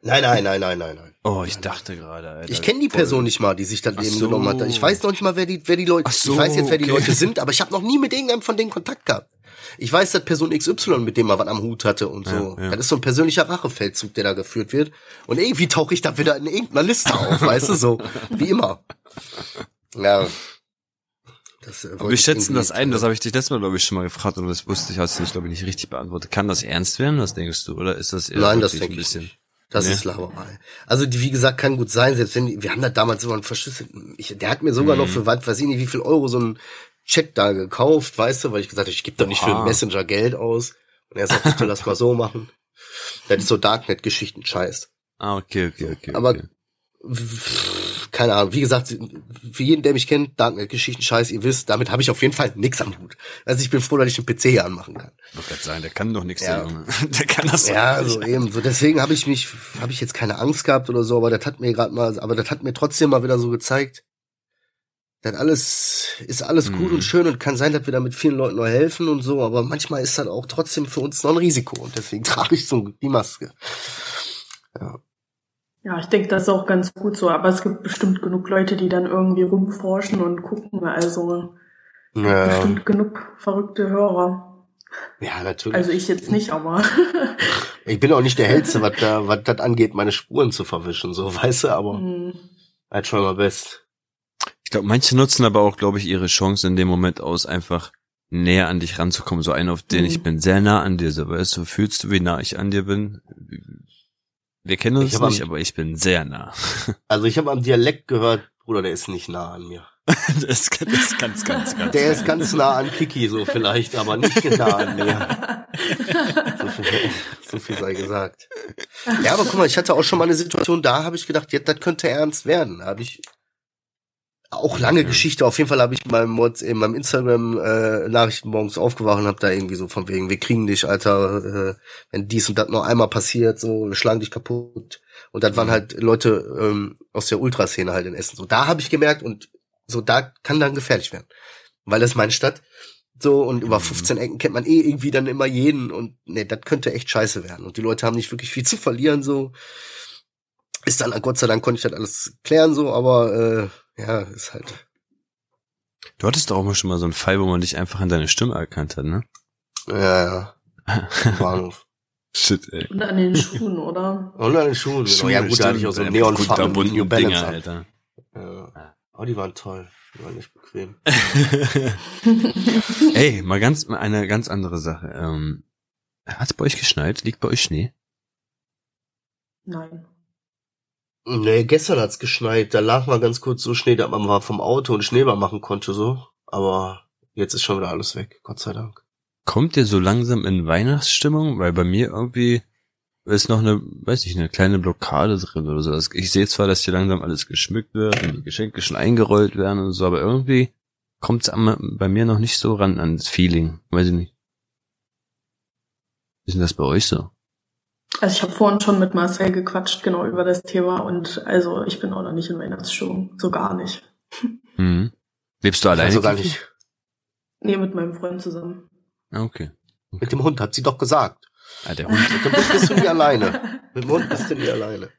Nein, nein, nein, nein, nein, nein. Oh, ich dachte gerade, Alter. Ich kenne die Person nicht mal, die sich das Ach Leben so. genommen hat. Ich weiß noch nicht mal, wer die, wer die Leute. So, ich weiß jetzt, wer die okay. Leute sind, aber ich habe noch nie mit irgendeinem von denen Kontakt gehabt. Ich weiß, dass Person XY mit dem mal was am Hut hatte und so. Ja, ja. Das ist so ein persönlicher Rachefeldzug, der da geführt wird. Und irgendwie tauche ich da wieder in irgendeiner Liste auf, weißt du, so wie immer. Ja. Das, äh, wir ich schätzen das ein, das habe ich dich letztes Mal, glaube ich, schon mal gefragt und das wusste ich, hast du nicht, glaube ich, nicht richtig beantwortet. Kann das ernst werden, was denkst du? Oder ist das eher Nein, das denke ein ich bisschen? nicht. Das Nee. ist Laberei. Also, die, wie gesagt, kann gut sein, selbst wenn, die- wir haben da damals immer einen verschlüsselten, ich, der hat mir sogar Mhm. noch für, was weiß ich nicht, wie viel Euro so ein Chat da gekauft, weißt du, weil ich gesagt habe, ich gebe doch nicht für Messenger Geld aus. Und er sagt, bitte lass mal so machen. Das ist so Darknet-Geschichten scheiß. Ah, okay, okay, okay. Aber- okay. Keine Ahnung, wie gesagt, für jeden, der mich kennt, Darknet-Geschichten scheiß, ihr wisst, damit habe ich auf jeden Fall nix am Hut. Also ich bin froh, dass ich den PC hier anmachen kann. Ich wollte gerade sagen, der kann doch nichts, Ja. der Junge. Der kann das doch Ja, nicht. so eben. So deswegen habe ich mich, habe ich jetzt keine Angst gehabt oder so, aber das hat mir gerade mal, aber das hat mir trotzdem mal wieder so gezeigt, das alles ist alles gut Mhm. und schön und kann sein, dass wir da mit vielen Leuten noch helfen und so, aber manchmal ist das auch trotzdem für uns noch ein Risiko und deswegen trage ich so die Maske. Ja, ich denke, das ist auch ganz gut so, aber es gibt bestimmt genug Leute, die dann irgendwie rumforschen und gucken, also Ja, bestimmt genug verrückte Hörer. ja natürlich. Also ich jetzt nicht, aber ich bin auch nicht der Hellste, was da, was das angeht, meine Spuren zu verwischen, so weißt du, aber hm, halt schon mal best. Ich glaube, manche nutzen aber auch, glaube ich, ihre Chance in dem Moment aus, einfach näher an dich ranzukommen. So einen, auf den Mhm. ich bin sehr nah an dir, so weißt du, fühlst du, wie nah ich an dir bin? Wir kennen uns Ich hab am- nicht, aber ich bin sehr nah. Also ich habe am Dialekt gehört, Bruder, der ist nicht nah an mir. Das ist ganz, ganz, ganz, ganz. Der ist ganz nah an Kiki, so vielleicht, aber nicht nah an mir. So viel, so viel sei gesagt. Ja, aber guck mal, ich hatte auch schon mal eine Situation, da habe ich gedacht, jetzt, das könnte ernst werden. Da habe ich auch lange. Geschichte. Auf jeden Fall habe ich in meinem, in meinem Instagram äh, Nachrichten morgens aufgewacht und habe da irgendwie so von wegen, wir kriegen dich, Alter, äh, wenn dies und das noch einmal passiert, so, wir schlagen dich kaputt. Und das waren halt Leute ähm, aus der Ultraszene halt in Essen. So, da habe ich gemerkt und so, da kann dann gefährlich werden. Weil das ist meine Stadt. So, und über Mhm. 15 Ecken kennt man eh irgendwie dann immer jeden und nee, das könnte echt scheiße werden. Und die Leute haben nicht wirklich viel zu verlieren, so. Ist dann, Gott sei Dank konnte ich das alles klären, so, aber äh, ja, ist halt. Du hattest doch auch mal schon mal so einen Fall, wo man dich einfach an deine Stimme erkannt hat, ne? Ja, ja. Bahnhof. Shit, ey. Und an den Schuhen, oder? Und an den Schuhen, genau. Ja gut, da hatte ich auch so Stimmt, Neonfarben kunterbunt New Balance Dinger, an. Alter. Ja. Oh, die waren toll. Die waren nicht bequem. Ey, mal ganz, mal eine ganz andere Sache. Ähm, hat's bei euch geschneit? Liegt bei euch Schnee? Nein. Nee, gestern hat's geschneit. Da lag mal ganz kurz so Schnee, dass man mal vom Auto einen Schneeball machen konnte, so. Aber jetzt ist schon wieder alles weg. Gott sei Dank. Kommt ihr so langsam in Weihnachtsstimmung? Weil bei mir irgendwie ist noch eine, weiß ich, eine kleine Blockade drin oder so. Also Ich sehe zwar, dass hier langsam alles geschmückt wird und die Geschenke schon eingerollt werden und so, aber irgendwie kommt's bei mir noch nicht so ran an das Feeling. Weiß ich nicht. Ist denn das bei euch so? Also ich habe vorhin schon mit Marcel gequatscht, genau über das Thema. Und also ich bin auch noch nicht in Weihnachtsstimmung. So gar nicht. Mhm. Lebst du alleine? Also gar nicht. Nee, mit meinem Freund zusammen. Ah, okay. Mit dem Hund, hat sie doch gesagt. Ah, der Hund. Mit dem Hund bist du nie alleine. Mit dem Hund bist du nie alleine.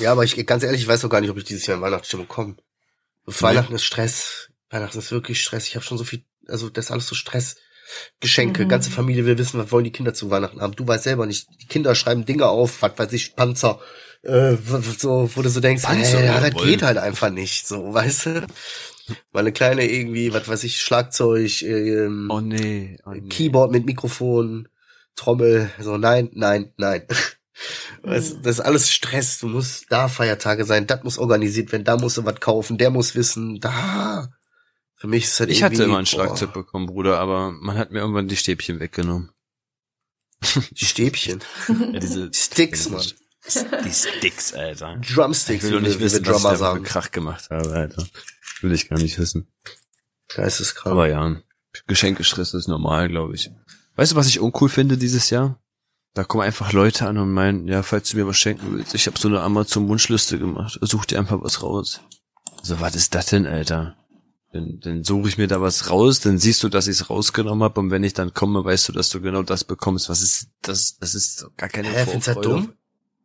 Ja, aber ich, ganz ehrlich, ich weiß noch gar nicht, ob ich dieses Jahr in Weihnachtsstimmung komme. Weihnachten ist Stress. Weihnachten ist wirklich Stress. Ich habe schon so viel, also das ist alles so Stress. Geschenke, Mhm. ganze Familie will wissen, was wollen die Kinder zu Weihnachten haben. Du weißt selber nicht. Die Kinder schreiben Dinge auf, was weiß ich, Panzer, äh, so, wo du so denkst, Panzer hey, ja, das wollen. geht halt einfach nicht, so, weißt du? Meine kleine irgendwie, was weiß ich, Schlagzeug, ähm, Oh nee. Oh, nee. Keyboard mit Mikrofon, Trommel, so nein, nein, nein. Mhm. das ist alles Stress. Du musst da Feiertage sein, das muss organisiert werden, da musst du was kaufen, der muss wissen, da. Für mich ist halt Ich hatte immer ein boah, Schlagzeug bekommen, Bruder, aber man hat mir irgendwann die Stäbchen weggenommen. Die Stäbchen. Ja, diese Sticks, Mann. Die Sticks, Alter. Ich Drumsticks, will doch nicht wissen, was ich da für. Krach gemacht habe, Alter. Will ich gar nicht wissen. Geisteskrank. Aber ja, Geschenkestress ist normal, glaube ich. Weißt du, was ich uncool finde dieses Jahr? Da kommen einfach Leute an und meinen, ja, falls du mir was schenken willst, ich habe so eine Amazon-Wunschliste gemacht. Such dir einfach was raus. So, was ist das denn, Alter? Dann, dann suche ich mir da was raus, dann siehst du, dass ich es rausgenommen habe und wenn ich dann komme, weißt du, dass du genau das bekommst. Was ist das? Das ist gar keine Hä, Vorfreude. dumm?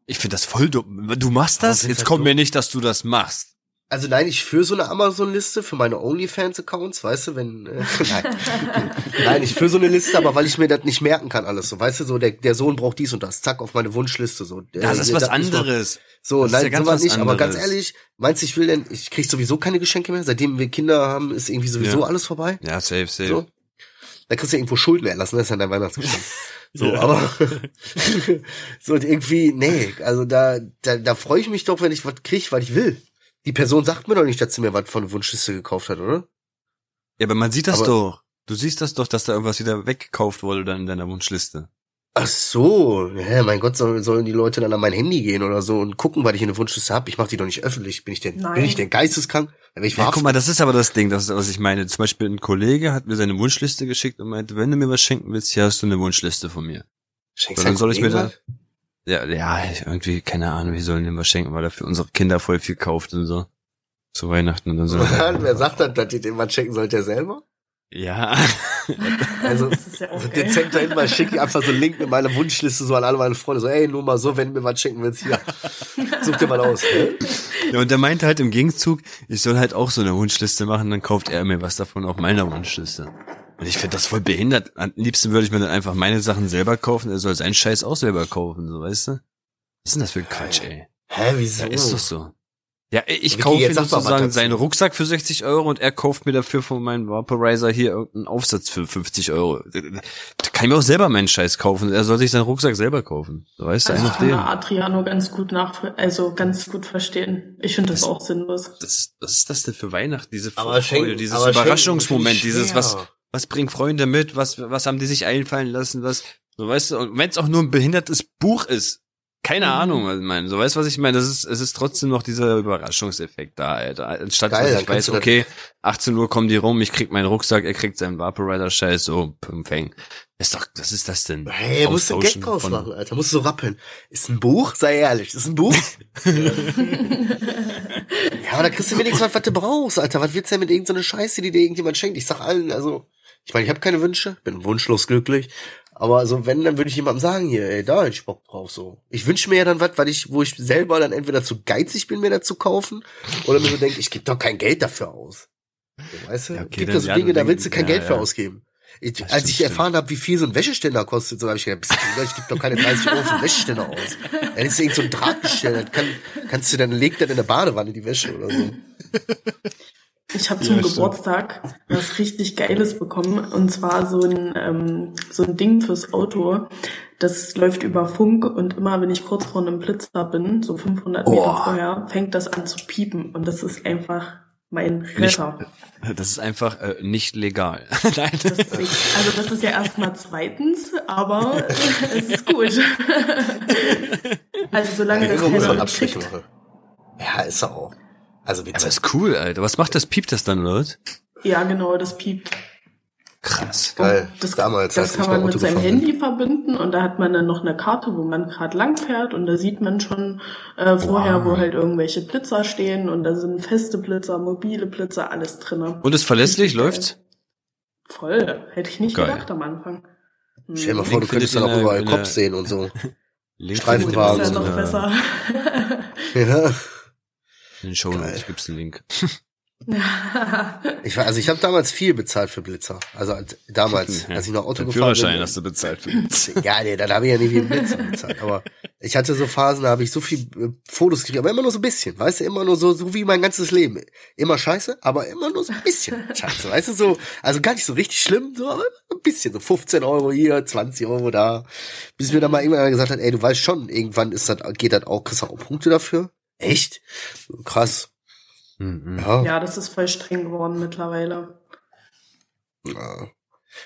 Ich finde das voll dumm. Du machst das? Jetzt das komm mir dumm? nicht, dass du das machst. Also nein, ich führe so eine Amazon-Liste für meine OnlyFans-Accounts, weißt du, wenn äh, nein. nein, ich führe so eine Liste, aber weil ich mir das nicht merken kann alles so, weißt du, so der, der Sohn braucht dies und das, zack auf meine Wunschliste so. Der- Das ist was anderes. So, Das ja nein, ganz sowas was nicht, aber ganz anderes. ehrlich, meinst du, ich will denn, ich krieg sowieso keine Geschenke mehr, seitdem wir Kinder haben, ist irgendwie sowieso Ja. alles vorbei. Ja, safe, safe. So. Da kriegst du irgendwo Schulden erlassen, das ist ja dein Weihnachtsgeschenk. So, Ja. aber so und irgendwie, nee, also da, da, da freue ich mich doch, wenn ich was krieg, weil ich will. Die Person sagt mir doch nicht, dass sie mir was von Wunschliste gekauft hat, oder? Ja, aber man sieht das Aber- doch. Du siehst das doch, dass da irgendwas wieder weggekauft wurde dann in deiner Wunschliste. Ach so, ja, mein Gott, sollen, sollen die Leute dann an mein Handy gehen oder so und gucken, weil ich eine Wunschliste habe? Ich mache die doch nicht öffentlich. Bin ich denn, Nein. bin ich denn geisteskrank? Ich Ja, guck mal, das ist aber das Ding, das ist, was ich meine. Zum Beispiel ein Kollege hat mir seine Wunschliste geschickt und meinte, wenn du mir was schenken willst, hier hast du eine Wunschliste von mir. Schenkst soll ich mir da, ja, ja, irgendwie, keine Ahnung, wie sollen dem was schenken, weil er für unsere Kinder voll viel kauft und so. Zu Weihnachten und dann so. Wer sagt dann, dass die dem was schenken sollt, der selber? ja. Also, Das ist ja auch so geil. dezent dahin mal schicke ich einfach so einen Link mit meiner Wunschliste so an alle meine Freunde. So, ey, nur mal so, wenn du mir was schenken willst, hier. Such dir mal aus. Ne? ja. Und der meinte halt im Gegenzug, ich soll halt auch so eine Wunschliste machen, dann kauft er mir was davon auf meiner Wunschliste. Und ich finde das voll behindert. Am liebsten würde ich mir dann einfach meine Sachen selber kaufen, er soll seinen Scheiß auch selber kaufen, so weißt du? Was ist denn das für ein Quatsch, ey? Hä, wieso? Ja, ist doch so. Ja, ich Vicky, kaufe was sozusagen seinen Rucksack für 60 Euro und er kauft mir dafür von meinem Vaporizer hier irgendeinen Aufsatz für 50 Euro. Da kann ich mir auch selber meinen Scheiß kaufen. Er soll sich seinen Rucksack selber kaufen. So weißt du, Also ein ich kann Adriano ganz gut nach, also ganz gut verstehen. Ich finde das auch sinnlos. Das, was ist das denn für Weihnachten? Diese schenken, dieses Überraschungsmoment, dieses, was. Was bringen Freunde mit, was, was haben die sich einfallen lassen, was, so weißt du, und wenn es auch nur ein behindertes Buch ist, keine Mhm. Ahnung, was ich meine, so weißt du, was ich meine, das ist, es ist trotzdem noch dieser Überraschungseffekt da, Alter, anstatt Geil, dass ich weiß, du okay, 18 Uhr kommen die rum, ich krieg meinen Rucksack, er kriegt seinen Vaporizer-Scheiß, so, Peng. Ist doch, was ist das denn? Hey, musst du Austauschen draus machen, Alter. Musst du so rappeln. Ist ein Buch? Sei ehrlich. Ist ein Buch? ja, aber da kriegst du wenigstens was, was du brauchst, Alter. Was wird's denn mit irgendeiner Scheiße, die dir irgendjemand schenkt? Ich sag allen, also, ich meine, ich habe keine Wünsche, bin wunschlos glücklich. Aber also, wenn, dann würde ich jemandem sagen, hier, ey, da hätte ich Bock drauf, so. Ich wünsche mir ja dann was, weil ich, wo ich selber dann entweder zu geizig bin, mir dazu kaufen, oder mir so denke, ich gebe doch kein Geld dafür aus. So, weißt du? Ja, okay, Gibt dann- da so ja, Dinge, da willst du kein ja, Geld für ja. ausgeben. Ich, als stimmt, ich stimmt. erfahren habe, wie viel so ein Wäscheständer kostet, so habe ich gedacht, ich gebe doch keine 30 Euro für einen Wäscheständer aus. Dann ist irgend so ein Drahtgestell, dann kann, kannst du dann legt dann in der Badewanne die Wäsche oder so. Ich habe zum Ja. Geburtstag was richtig Geiles bekommen und zwar so ein ähm, so ein Ding fürs Auto. Das läuft über Funk und immer wenn ich kurz vor einem Blitzer bin, so 500 Meter Oh. vorher, fängt das an zu piepen und das ist einfach mein Nicht, Retter. das ist einfach äh, nicht legal. Nein. Das ist nicht, also das ist ja erstmal zweitens, aber es ist gut. also solange das keiner kriegt. Ja, ist er auch. Also Aber bitte. ist cool, Alter. Was macht das? Piept das dann, oder? was? Ja, genau, das piept. Krass. Geil. Das, Damals, als das kann man mit seinem Handy verbinden und da hat man dann noch eine Karte, wo man gerade lang fährt und da sieht man schon äh, vorher, Wow. wo halt irgendwelche Blitzer stehen und da sind feste Blitzer, mobile Blitzer, alles drinne. Und ist verlässlich? Läuft's? Voll, hätte ich nicht Geil. gedacht am Anfang. Hm. Stell dir mal vor, du Link könntest findet dann auch überall Cops sehen und so. Link Streifenwagen Das ist ja noch besser. Ja. In den Show. Notes gibt's einen Link. Ich war, also ich habe damals viel bezahlt für Blitzer. Also als, damals, als ich noch Auto Den gefahren Führerschein bin. hast du bezahlt. Ja, nee, dann habe ich ja nie wie ein Blitzer bezahlt. Aber ich hatte so Phasen, da habe ich so viel äh, Fotos gekriegt, aber immer nur so ein bisschen, weißt du, immer nur so, so wie mein ganzes Leben. Immer scheiße, aber immer nur so ein bisschen scheiße, weißt du, so, also gar nicht so richtig schlimm, so, aber ein bisschen, so 15 Euro hier, 20 Euro da. Bis mir dann mal irgendwann einer gesagt hat, ey, du weißt schon, irgendwann ist das, geht das auch, kriegst du auch Punkte dafür? Echt? Krass. Mhm. Ja. ja, das ist voll streng geworden mittlerweile. Ja.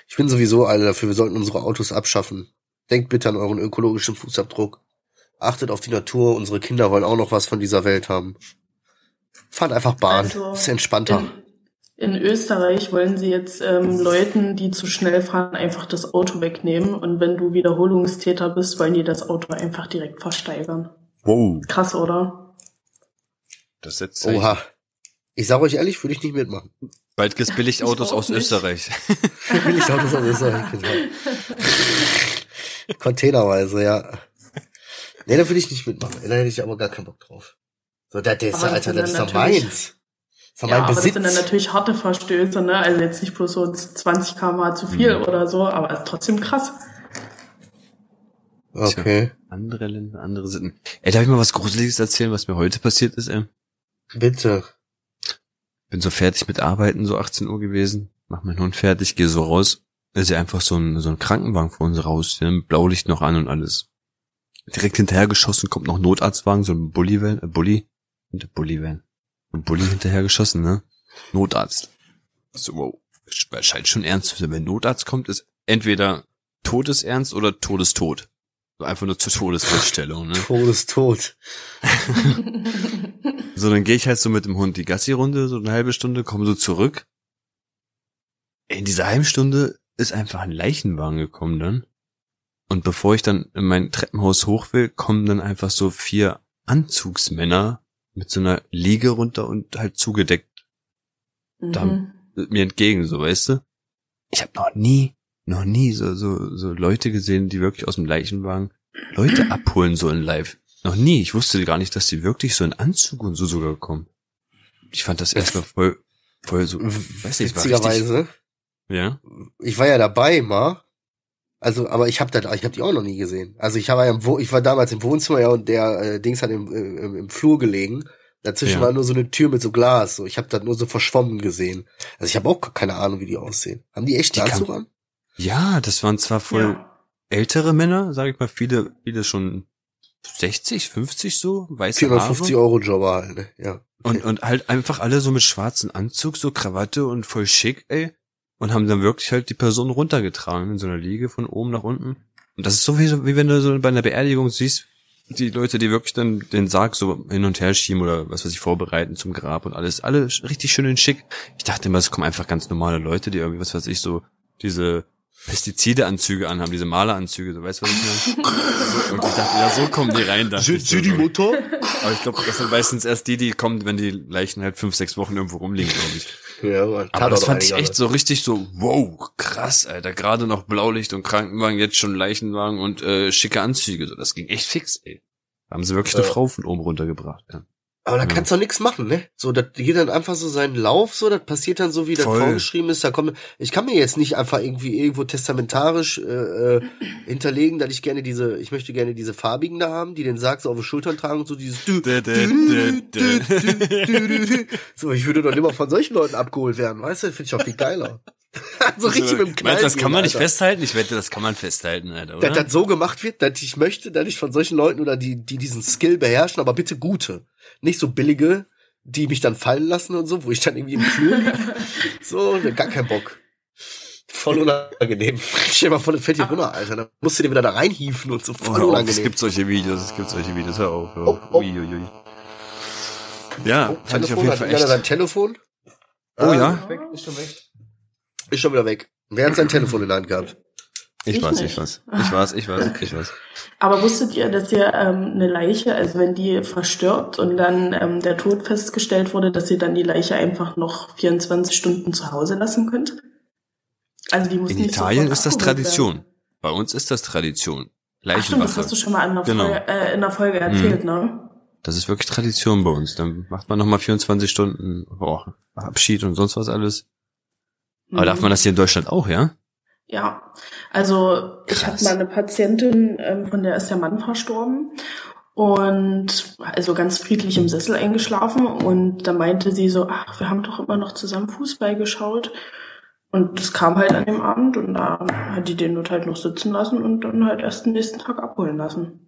Ich bin sowieso alle dafür, wir sollten unsere Autos abschaffen. Denkt bitte an euren ökologischen Fußabdruck. Achtet auf die Natur, unsere Kinder wollen auch noch was von dieser Welt haben. Fahrt einfach Bahn, Also, ist entspannter. In, in Österreich wollen sie jetzt ähm, Leuten, die zu schnell fahren, einfach das Auto wegnehmen und wenn du Wiederholungstäter bist, wollen die das Auto einfach direkt versteigern. Wow. Krass, oder? Das setzt sich. Oha. Ich sage euch ehrlich, würde ich nicht mitmachen. Bald gibt's Billigautos aus nicht. Österreich. Will ich Autos aus Österreich, genau. Containerweise, ja. Nee, da würde ich nicht mitmachen. Da hätte ich aber gar keinen Bock drauf. So, das ist Aber ja, Alter, das ist doch meins. Das ist Ja, aber das sind dann natürlich harte Verstöße, ne? Also jetzt nicht bloß so 20 km zu viel Mhm. oder so, aber ist trotzdem krass. okay, Andere Länder, andere Sitten. Ey, darf ich mal was Gruseliges erzählen, was mir heute passiert ist, ey? Bitte. Bin so fertig mit Arbeiten, so 18 Uhr gewesen. Mach meinen Hund fertig, gehe so raus. Ist ja einfach so ein, so ein Krankenwagen vor uns raus, ja, mit Blaulicht noch an und alles. Direkt hinterhergeschossen, kommt noch ein Notarztwagen, so ein Bulli-Van, äh, Bulli, der Bulli-Van. Ein Bulli hinterhergeschossen, ne? Notarzt. So, wow. Sch- Scheint schon ernst zu sein. Wenn Notarzt kommt, ist entweder Todesernst oder Todestod. So einfach nur zur Todesfeststellung, ne? Todestod. So, dann gehe ich halt so mit dem Hund die Gassi-Runde, so eine halbe Stunde, komme so zurück. In dieser halben Stunde ist einfach ein Leichenwagen gekommen dann. Und bevor ich dann in mein Treppenhaus hoch will, kommen dann einfach so vier Anzugsmänner mit so einer Liege runter und halt zugedeckt Dann- mir entgegen, so weißt du. Ich habe noch nie, noch nie so, so, so Leute gesehen, die wirklich aus dem Leichenwagen Leute abholen sollen live. Noch nie. Ich wusste gar nicht, dass die wirklich so in Anzug und so sogar kommen. Ich fand das erstmal voll, voll so, weiß nicht, war richtig, Witzigerweise. ja. Ich war ja dabei mal. Also, aber ich habe da, ich habe die auch noch nie gesehen. Also ich war ja im Wo ich war damals im Wohnzimmer ja und der äh, Dings hat im, im, im Flur gelegen. Dazwischen Ja. war nur so eine Tür mit so Glas. So, ich habe da nur so verschwommen gesehen. Also ich habe auch keine Ahnung, wie die aussehen. Haben die echt Die Anzug an? Ja, das waren zwar voll Ja. ältere Männer, sage ich mal, viele, viele schon 60, 50 so, weiße 450 Haare. Euro Jobber halt, ne? Ja. Und, und halt einfach alle so mit schwarzen Anzug, so Krawatte und voll schick, ey. Und haben dann wirklich halt die Person runtergetragen in so einer Liege von oben nach unten. Und das ist so wie, wie wenn du so bei einer Beerdigung siehst, die Leute, die wirklich dann den Sarg so hin und her schieben oder was weiß ich, vorbereiten zum Grab und alles. Alle richtig schön in schick. Ich dachte immer, es kommen einfach ganz normale Leute, die irgendwie, was weiß ich, so diese Pestizideanzüge anhaben, diese Maleranzüge, so weißt du, was ich meine? So, und ich dachte, ja, so kommen die rein. dachte ich so. Mutter? Aber ich glaube, das sind meistens erst die, die kommen, wenn die Leichen halt fünf, sechs Wochen irgendwo rumliegen, glaube ich. Ja, Mann. Aber das fand ich echt so richtig so, wow, krass, Alter. Gerade noch Blaulicht und Krankenwagen, jetzt schon Leichenwagen und äh, schicke Anzüge. So, das ging echt fix, ey. Da haben sie wirklich eine Ja. Frau von oben runtergebracht. Ja. Aber da Ja. kannst du nichts machen, ne? So, das geht dann einfach so seinen Lauf, so, das passiert dann so, wie das vorgeschrieben ist. Da kommt, ich kann mir jetzt nicht einfach irgendwie irgendwo testamentarisch äh, äh, hinterlegen, dass ich gerne diese, ich möchte gerne diese farbigen da haben, die den Sarg so auf den Schultern tragen und so dieses dü, dü, dü, dü, dü, dü, dü. So, ich würde doch immer von solchen Leuten abgeholt werden, weißt du? Finde ich auch viel geiler. so richtig mit dem Knall. Meinst du, das kann man nicht Alter. festhalten? Ich wette, das kann man festhalten, Alter, oder? dass das so gemacht wird, dass ich möchte, dass ich von solchen Leuten oder die, die diesen Skill beherrschen, aber bitte gute. Nicht so billige, die mich dann fallen lassen und so, wo ich dann irgendwie im Flur. So, ne, gar kein Bock. Voll unangenehm. Stell dir mal vor, das fällt dir runter, Alter. Dann musst du dir wieder da reinhieven und so. Oh, Voll hör auf, es unangenehm. gibt solche Videos, es gibt solche Videos, hör auf. Hör Oh, auf. oh. Uiuiui. Ja, Oh, fand ich auf Telefon, jeden hat Fall jeder sein echt. Telefon? Oh Ah, ja? Ist schon weg. Ist schon wieder weg. Wer hat sein Telefon in der Hand gehabt? Ich Ich weiß, nicht. ich weiß. Ich weiß, ich weiß, ich weiß. Aber wusstet ihr, dass ihr ähm, eine Leiche, also wenn die verstirbt und dann ähm, der Tod festgestellt wurde, dass ihr dann die Leiche einfach noch 24 Stunden zu Hause lassen könnt? Also die muss In nicht Italien ist das Tradition. werden. Bei uns ist das Tradition. Ach stimmt, das hast du schon mal in der, Genau. Folge, äh, in der Folge erzählt, ne? Das ist wirklich Tradition bei uns. Dann macht man nochmal 24 Stunden boah, Abschied und sonst was alles. Aber Mhm. darf man das hier in Deutschland auch, ja? Ja, also ich Krass. hatte mal eine Patientin, ähm, von der ist der Mann verstorben und also ganz friedlich im Sessel eingeschlafen und da meinte sie so, ach, wir haben doch immer noch zusammen Fußball geschaut und das kam halt an dem Abend und da hat die den dort halt noch sitzen lassen und dann halt erst den nächsten Tag abholen lassen.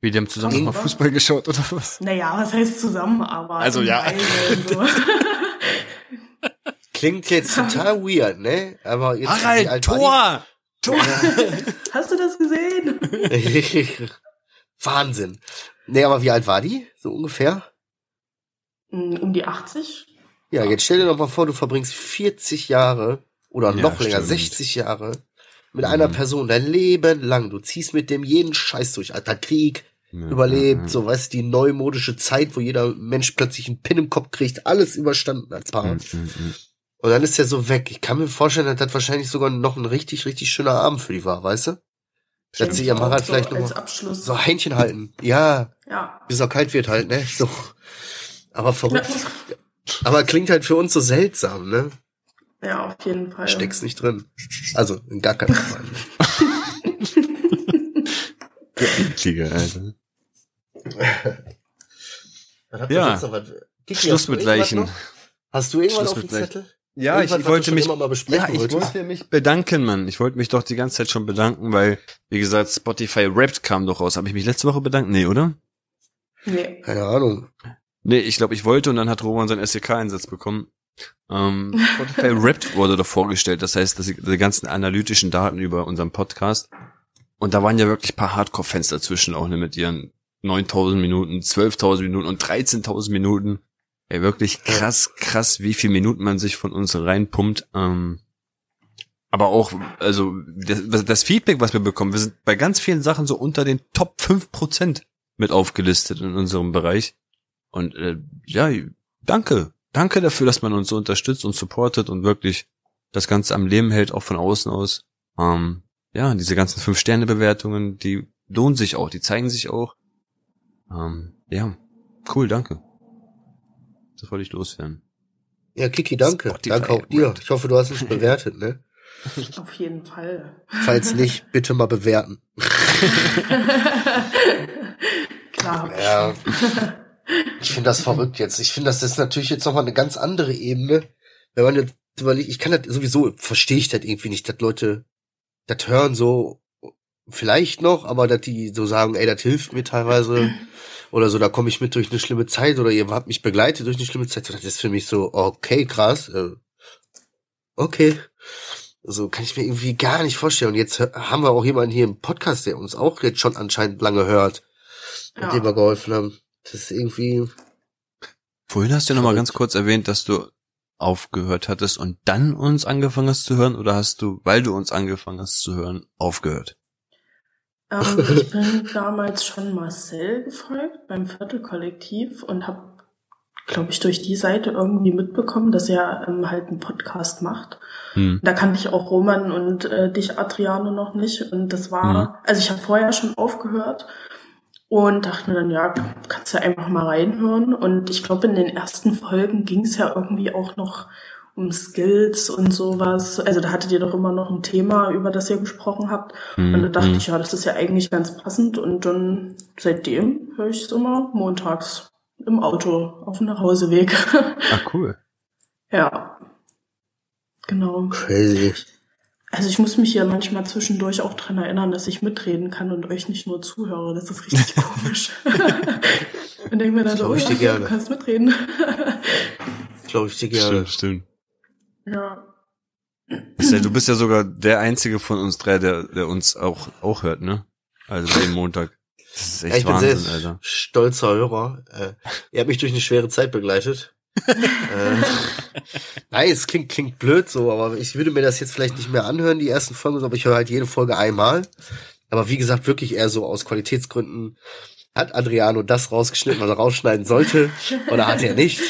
Wie, die haben zusammen nochmal? Fußball geschaut oder was? Naja, was heißt zusammen, aber Also, ja. Weise so. Klingt jetzt total weird, ne? Aber jetzt. wie Harald, alt war Tor! Tor! Hast du das gesehen? Wahnsinn. Nee, aber wie alt war die? So ungefähr? Mm, Um die 80? Ja, jetzt stell dir doch mal vor, du verbringst 40 Jahre oder Ja, noch länger, stimmt. 60 Jahre mit einer Mhm. Person dein Leben lang. Du ziehst mit dem jeden Scheiß durch. Alter, Krieg, Ja, überlebt, ja, ja. so, weißt du, die neumodische Zeit, wo jeder Mensch plötzlich einen Pin im Kopf kriegt, alles überstanden als Paar. Mm, mm, mm. Und dann ist er so weg. Ich kann mir vorstellen, dass das wahrscheinlich sogar noch ein richtig, richtig schöner Abend für die war, weißt du? Dass sie am Harald so vielleicht noch als mal Abschluss. so Händchen halten. Ja, Ja. bis es auch kalt wird halt, ne? So. Aber verrückt. Aber klingt halt für uns so seltsam, ne? Ja, auf jeden Fall. Steck's nicht drin. Also, in gar keinem Fall. Eklige, Alter. Ja. ihr sonst noch? Was- Kiki, Schluss hast du mit Leichen. Hast du irgendwas Schluss auf dem. Zettel? Ja, ich du wollte mich, immer mal besprechen ja, ich wollte mich bedanken, Mann. Ich wollte mich doch die ganze Zeit schon bedanken, weil, wie gesagt, Spotify Wrapped kam doch raus. Habe ich mich letzte Woche bedankt? Nee, oder? Nee. Keine Ahnung. Nee, ich glaube, ich wollte und dann hat Roman seinen SDK-Einsatz bekommen. Ähm, Spotify Wrapped wurde doch vorgestellt. Das heißt, dass die, die ganzen analytischen Daten über unseren Podcast. Und da waren ja wirklich paar Hardcore-Fans dazwischen auch, ne, mit ihren 9000 Minuten, 12.000 Minuten und 13.000 Minuten. Ey, wirklich krass, krass, wie viel Minuten man sich von uns reinpumpt. Ähm, aber auch, also, das, das Feedback, was wir bekommen, wir sind bei ganz vielen Sachen so unter den Top 5% mit aufgelistet in unserem Bereich. Und äh, ja, danke. Danke dafür, dass man uns so unterstützt und supportet und wirklich das Ganze am Leben hält, auch von außen aus. Ähm, ja, diese ganzen Fünf-Sterne-Bewertungen, die lohnen sich auch, die zeigen sich auch. Ähm, ja, cool, danke. Das wollte ich loswerden. Ja, Kiki, danke. Spotify danke auch dir. Ich hoffe, du hast es bewertet, ne? Auf jeden Fall. Falls nicht, bitte mal bewerten. Klar. Ja. Ich finde das verrückt jetzt. Ich finde, das ist natürlich jetzt nochmal eine ganz andere Ebene. Wenn man jetzt überlegt, ich kann das sowieso, verstehe ich das irgendwie nicht, dass Leute das hören so, vielleicht noch, aber dass die so sagen, ey, das hilft mir teilweise. Oder so, da komme ich mit durch eine schlimme Zeit oder ihr habt mich begleitet durch eine schlimme Zeit. So, Das ist für mich so, okay, krass. Äh, okay. So kann ich mir irgendwie gar nicht vorstellen. Und jetzt haben wir auch jemanden hier im Podcast, der uns auch jetzt schon anscheinend lange hört und Ja. dem wir geholfen haben. Das ist irgendwie, Vorhin hast du noch mal Verrückt. ganz kurz erwähnt, dass du aufgehört hattest und dann uns angefangen hast zu hören oder hast du, weil du uns angefangen hast zu hören, aufgehört? Ähm, ich bin damals schon Marcel gefolgt beim Viertelkollektiv und habe, glaube ich, durch die Seite irgendwie mitbekommen, dass er ähm, halt einen Podcast macht. Hm. Da kannte ich auch Roman und äh, dich, Adriano, noch nicht. Und das war, Mhm. also ich habe vorher schon aufgehört und dachte mir dann, ja, kannst kannst du einfach mal reinhören. Und ich glaube, in den ersten Folgen ging es ja irgendwie auch noch um Skills und sowas. Also da hattet ihr doch immer noch ein Thema, über das ihr gesprochen habt. Mhm. Und da dachte mhm. ich, ja, das ist ja eigentlich ganz passend. Und dann seitdem höre ich es immer montags im Auto auf dem Nachhauseweg. Ah, cool. ja. Genau. Crazy. Also ich muss mich hier manchmal zwischendurch auch dran erinnern, dass ich mitreden kann und euch nicht nur zuhöre. Das ist richtig komisch. und denke mir dann so, oh, ja, du kannst mitreden. Glaube ich dir gerne. Stimmt, stimmt. Ja. Ja, du bist ja sogar der einzige von uns drei, der, der uns auch, auch hört, ne? Also den Montag. Das ist echt ja, ich Wahnsinn, bin sehr Alter. Stolzer Hörer. Äh, ihr habt mich durch eine schwere Zeit begleitet. äh, nein, es klingt, klingt blöd so, aber ich würde mir das jetzt vielleicht nicht mehr anhören, die ersten Folgen, aber ich höre halt jede Folge einmal. Aber wie gesagt, wirklich eher so aus Qualitätsgründen. Hat Adriano das rausgeschnitten, was er rausschneiden sollte, oder hat er nicht?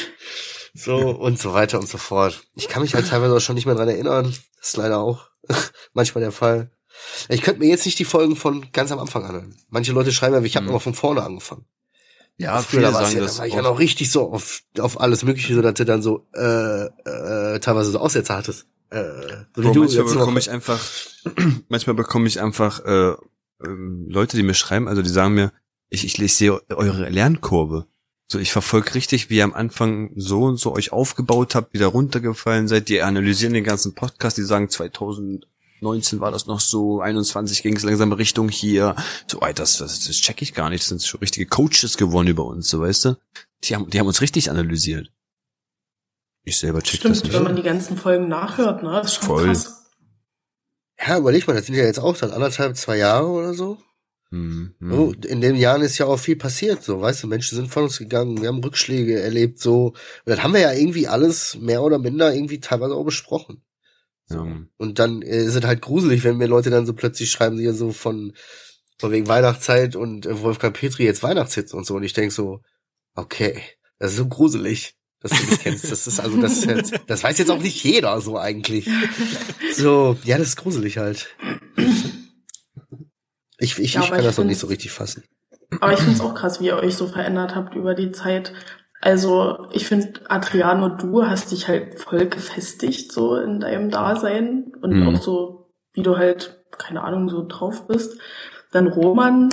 So und so weiter und so fort. Ich kann mich halt teilweise auch schon nicht mehr dran erinnern. Das ist leider auch manchmal der Fall. Ich könnte mir jetzt nicht die Folgen von ganz am Anfang anhören. Manche Leute schreiben ja, ich habe mhm. immer von vorne angefangen. Ja, früher sagen ja, das da war ich ja noch richtig so auf, auf alles Mögliche, so dass du dann so äh, äh, teilweise so Aussätze hattest. Äh, so Bro, manchmal bekomme ich einfach, manchmal bekomme ich einfach äh, ähm, Leute, die mir schreiben, also die sagen mir, ich, ich lese eure Lernkurve. So, ich verfolge richtig, wie ihr am Anfang so und so euch aufgebaut habt, wieder runtergefallen seid. Die analysieren den ganzen Podcast, die sagen 2019 war das noch so, 21 ging es langsam Richtung hier. So, Alter, das, das, das check ich gar nicht. Das sind schon richtige Coaches geworden über uns, so weißt du? Die haben, die haben uns richtig analysiert. Ich selber check Stimmt, das nicht. wenn man die ganzen Folgen nachhört, ne? Das ist schon Voll. krass. Ja, überleg mal, das sind ja jetzt auch dann anderthalb, zwei Jahre oder so. Mhm. Oh, in den Jahren ist ja auch viel passiert, so, weißt du, Menschen sind von uns gegangen, wir haben Rückschläge erlebt, so. Und das haben wir ja irgendwie alles mehr oder minder irgendwie teilweise auch besprochen. So. Ja. Und dann äh, ist es halt gruselig, wenn mir Leute dann so plötzlich schreiben, die ja so von, von wegen Weihnachtszeit und äh, Wolfgang Petri jetzt Weihnachtshits und so. Und ich denk so, okay, das ist so gruselig dass du mich kennst. Das ist also das ist jetzt, das weiß jetzt auch nicht jeder so eigentlich. So, ja, das ist gruselig halt. Ich, ich, ja, ich kann das noch nicht so richtig fassen. Aber ich finde es auch krass, wie ihr euch so verändert habt über die Zeit. Also ich finde, Adriano, du hast dich halt voll gefestigt so in deinem Dasein und mhm. auch so, wie du halt, keine Ahnung, so drauf bist. Dann Roman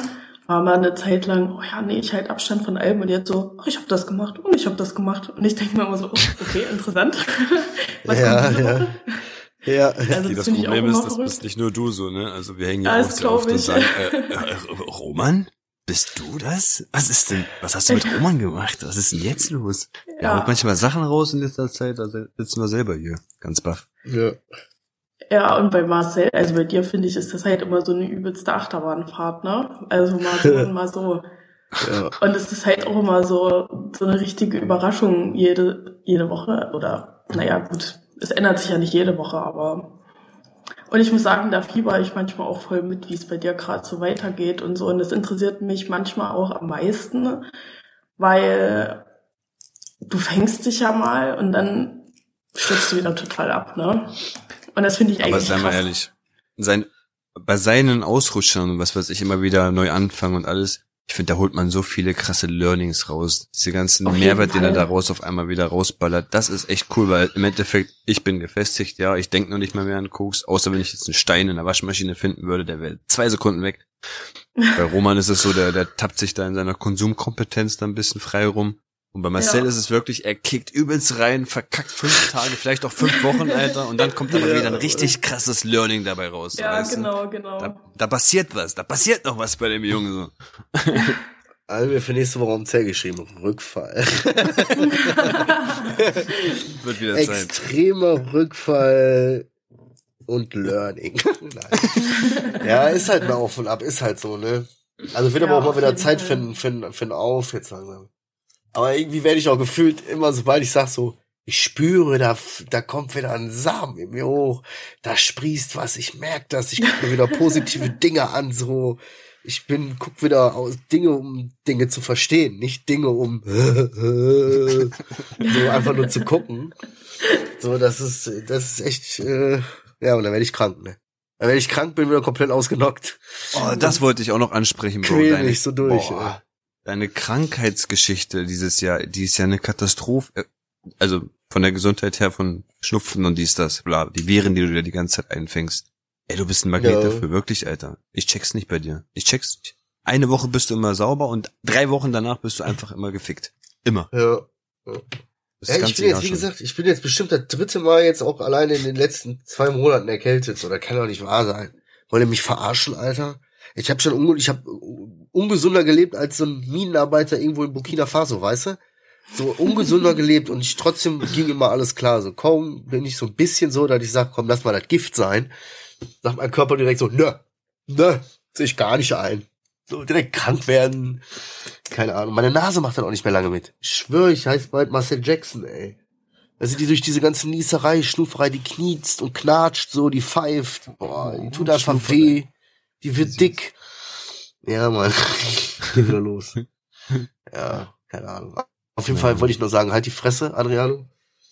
war mal eine Zeit lang, oh ja, nee, ich halt Abstand von allem und jetzt so, ach, ich habe das gemacht und ich habe das gemacht. Und ich denke mir immer so, oh, okay, interessant. Was ja, ja. Ja, also das, das Problem ist, das bist nicht nur du so, ne? Also wir hängen ja auch sehr oft und sagen, äh, äh, Roman, bist du das? Was ist denn, was hast du mit Roman gemacht? Was ist denn jetzt los? Ja, ja manchmal Sachen raus in letzter Zeit, da sitzen wir selber hier, ganz baff. Ja. Ja, und bei Marcel, also bei dir finde ich, ist das halt immer so eine übelste Achterbahnfahrt, ne? Also mal so und mal so. Ja. Und es ist halt auch immer so, so eine richtige Überraschung jede, jede Woche oder, naja, gut, es ändert sich ja nicht jede Woche, aber und ich muss sagen, da fieber ich manchmal auch voll mit, wie es bei dir gerade so weitergeht und so. Und das interessiert mich manchmal auch am meisten, weil du fängst dich ja mal und dann stürzt du wieder total ab, ne? Und das finde ich eigentlich. Aber seien wir ehrlich, sein, bei seinen Ausrutschern, was weiß ich, immer wieder neu anfangen und alles, ich finde, da holt man so viele krasse Learnings raus. Diese ganzen Mehrwert, den er daraus auf einmal wieder rausballert, das ist echt cool, weil im Endeffekt, ich bin gefestigt, ja, ich denke noch nicht mal mehr an Koks, außer wenn ich jetzt einen Stein in der Waschmaschine finden würde, der wäre zwei Sekunden weg. Bei Roman ist es so, der, der tappt sich da in seiner Konsumkompetenz da ein bisschen frei rum. Und bei Marcel ja. ist es wirklich, er kickt übelst rein, verkackt fünf Tage, vielleicht auch fünf Wochen, Alter, und dann kommt aber ja. wieder ein richtig krasses Learning dabei raus. Ja, genau, du? genau. Da, da, passiert was, da passiert noch was bei dem Jungen so. Also wir für nächste Woche um Zell geschrieben. Rückfall. Wird wieder Zeit. Extremer Rückfall und Learning. ja, ist halt mal auf und ab, ist halt so, ne? Also wird ja, aber auch mal wieder Zeit finden, finden, finden auf, jetzt langsam. Aber irgendwie werde ich auch gefühlt immer, sobald ich sag so, ich spüre, da, da kommt wieder ein Samen in mir hoch, da sprießt was, ich merke das, ich gucke mir wieder positive Dinge an, so, ich bin, guck wieder aus Dinge, um Dinge zu verstehen, nicht Dinge, um so einfach nur zu gucken. So, das ist, das ist echt, äh, ja, und dann werde ich krank, ne? Dann werde ich krank, bin wieder komplett ausgenockt. Oh, das wollte ich auch noch ansprechen, Bro. Quäl mich so durch, boah. Deine Krankheitsgeschichte dieses Jahr, die ist ja eine Katastrophe. Äh, Also von der Gesundheit her von Schnupfen und dies, das, bla, die Viren, die du dir die ganze Zeit einfängst. Ey, du bist ein Magnet Ja. dafür, wirklich, Alter. Ich check's nicht bei dir. Ich check's nicht. Eine Woche bist du immer sauber und drei Wochen danach bist du einfach immer gefickt. Immer. Ja. Das Ja, ich bin jetzt, wie gesagt, ich bin jetzt bestimmt das dritte Mal jetzt auch alleine in den letzten zwei Monaten erkältet. So, das kann doch nicht wahr sein. Wollt ihr mich verarschen, Alter? Ich habe schon unge ich hab ungesunder gelebt als so ein Minenarbeiter irgendwo in Burkina Faso, weißt du? So ungesunder gelebt und ich trotzdem ging immer alles klar. So kaum bin ich so ein bisschen so, dass ich sage, komm, lass mal das Gift sein. Sagt mein Körper direkt so, nö, nö, sehe ich gar nicht ein. So direkt krank werden. Keine Ahnung. Meine Nase macht dann auch nicht mehr lange mit. Ich schwöre, ich heiße bald Marcel Jackson, ey. Also die durch diese ganze Nieserei, Schnufferei, die knietzt und knatscht so, die pfeift. Boah, die tut einfach weh. Die wird dick. Ja, Mann. Geht wieder los. Ja, keine Ahnung. Auf jeden Ja. Fall wollte ich nur sagen, halt die Fresse, Adriano.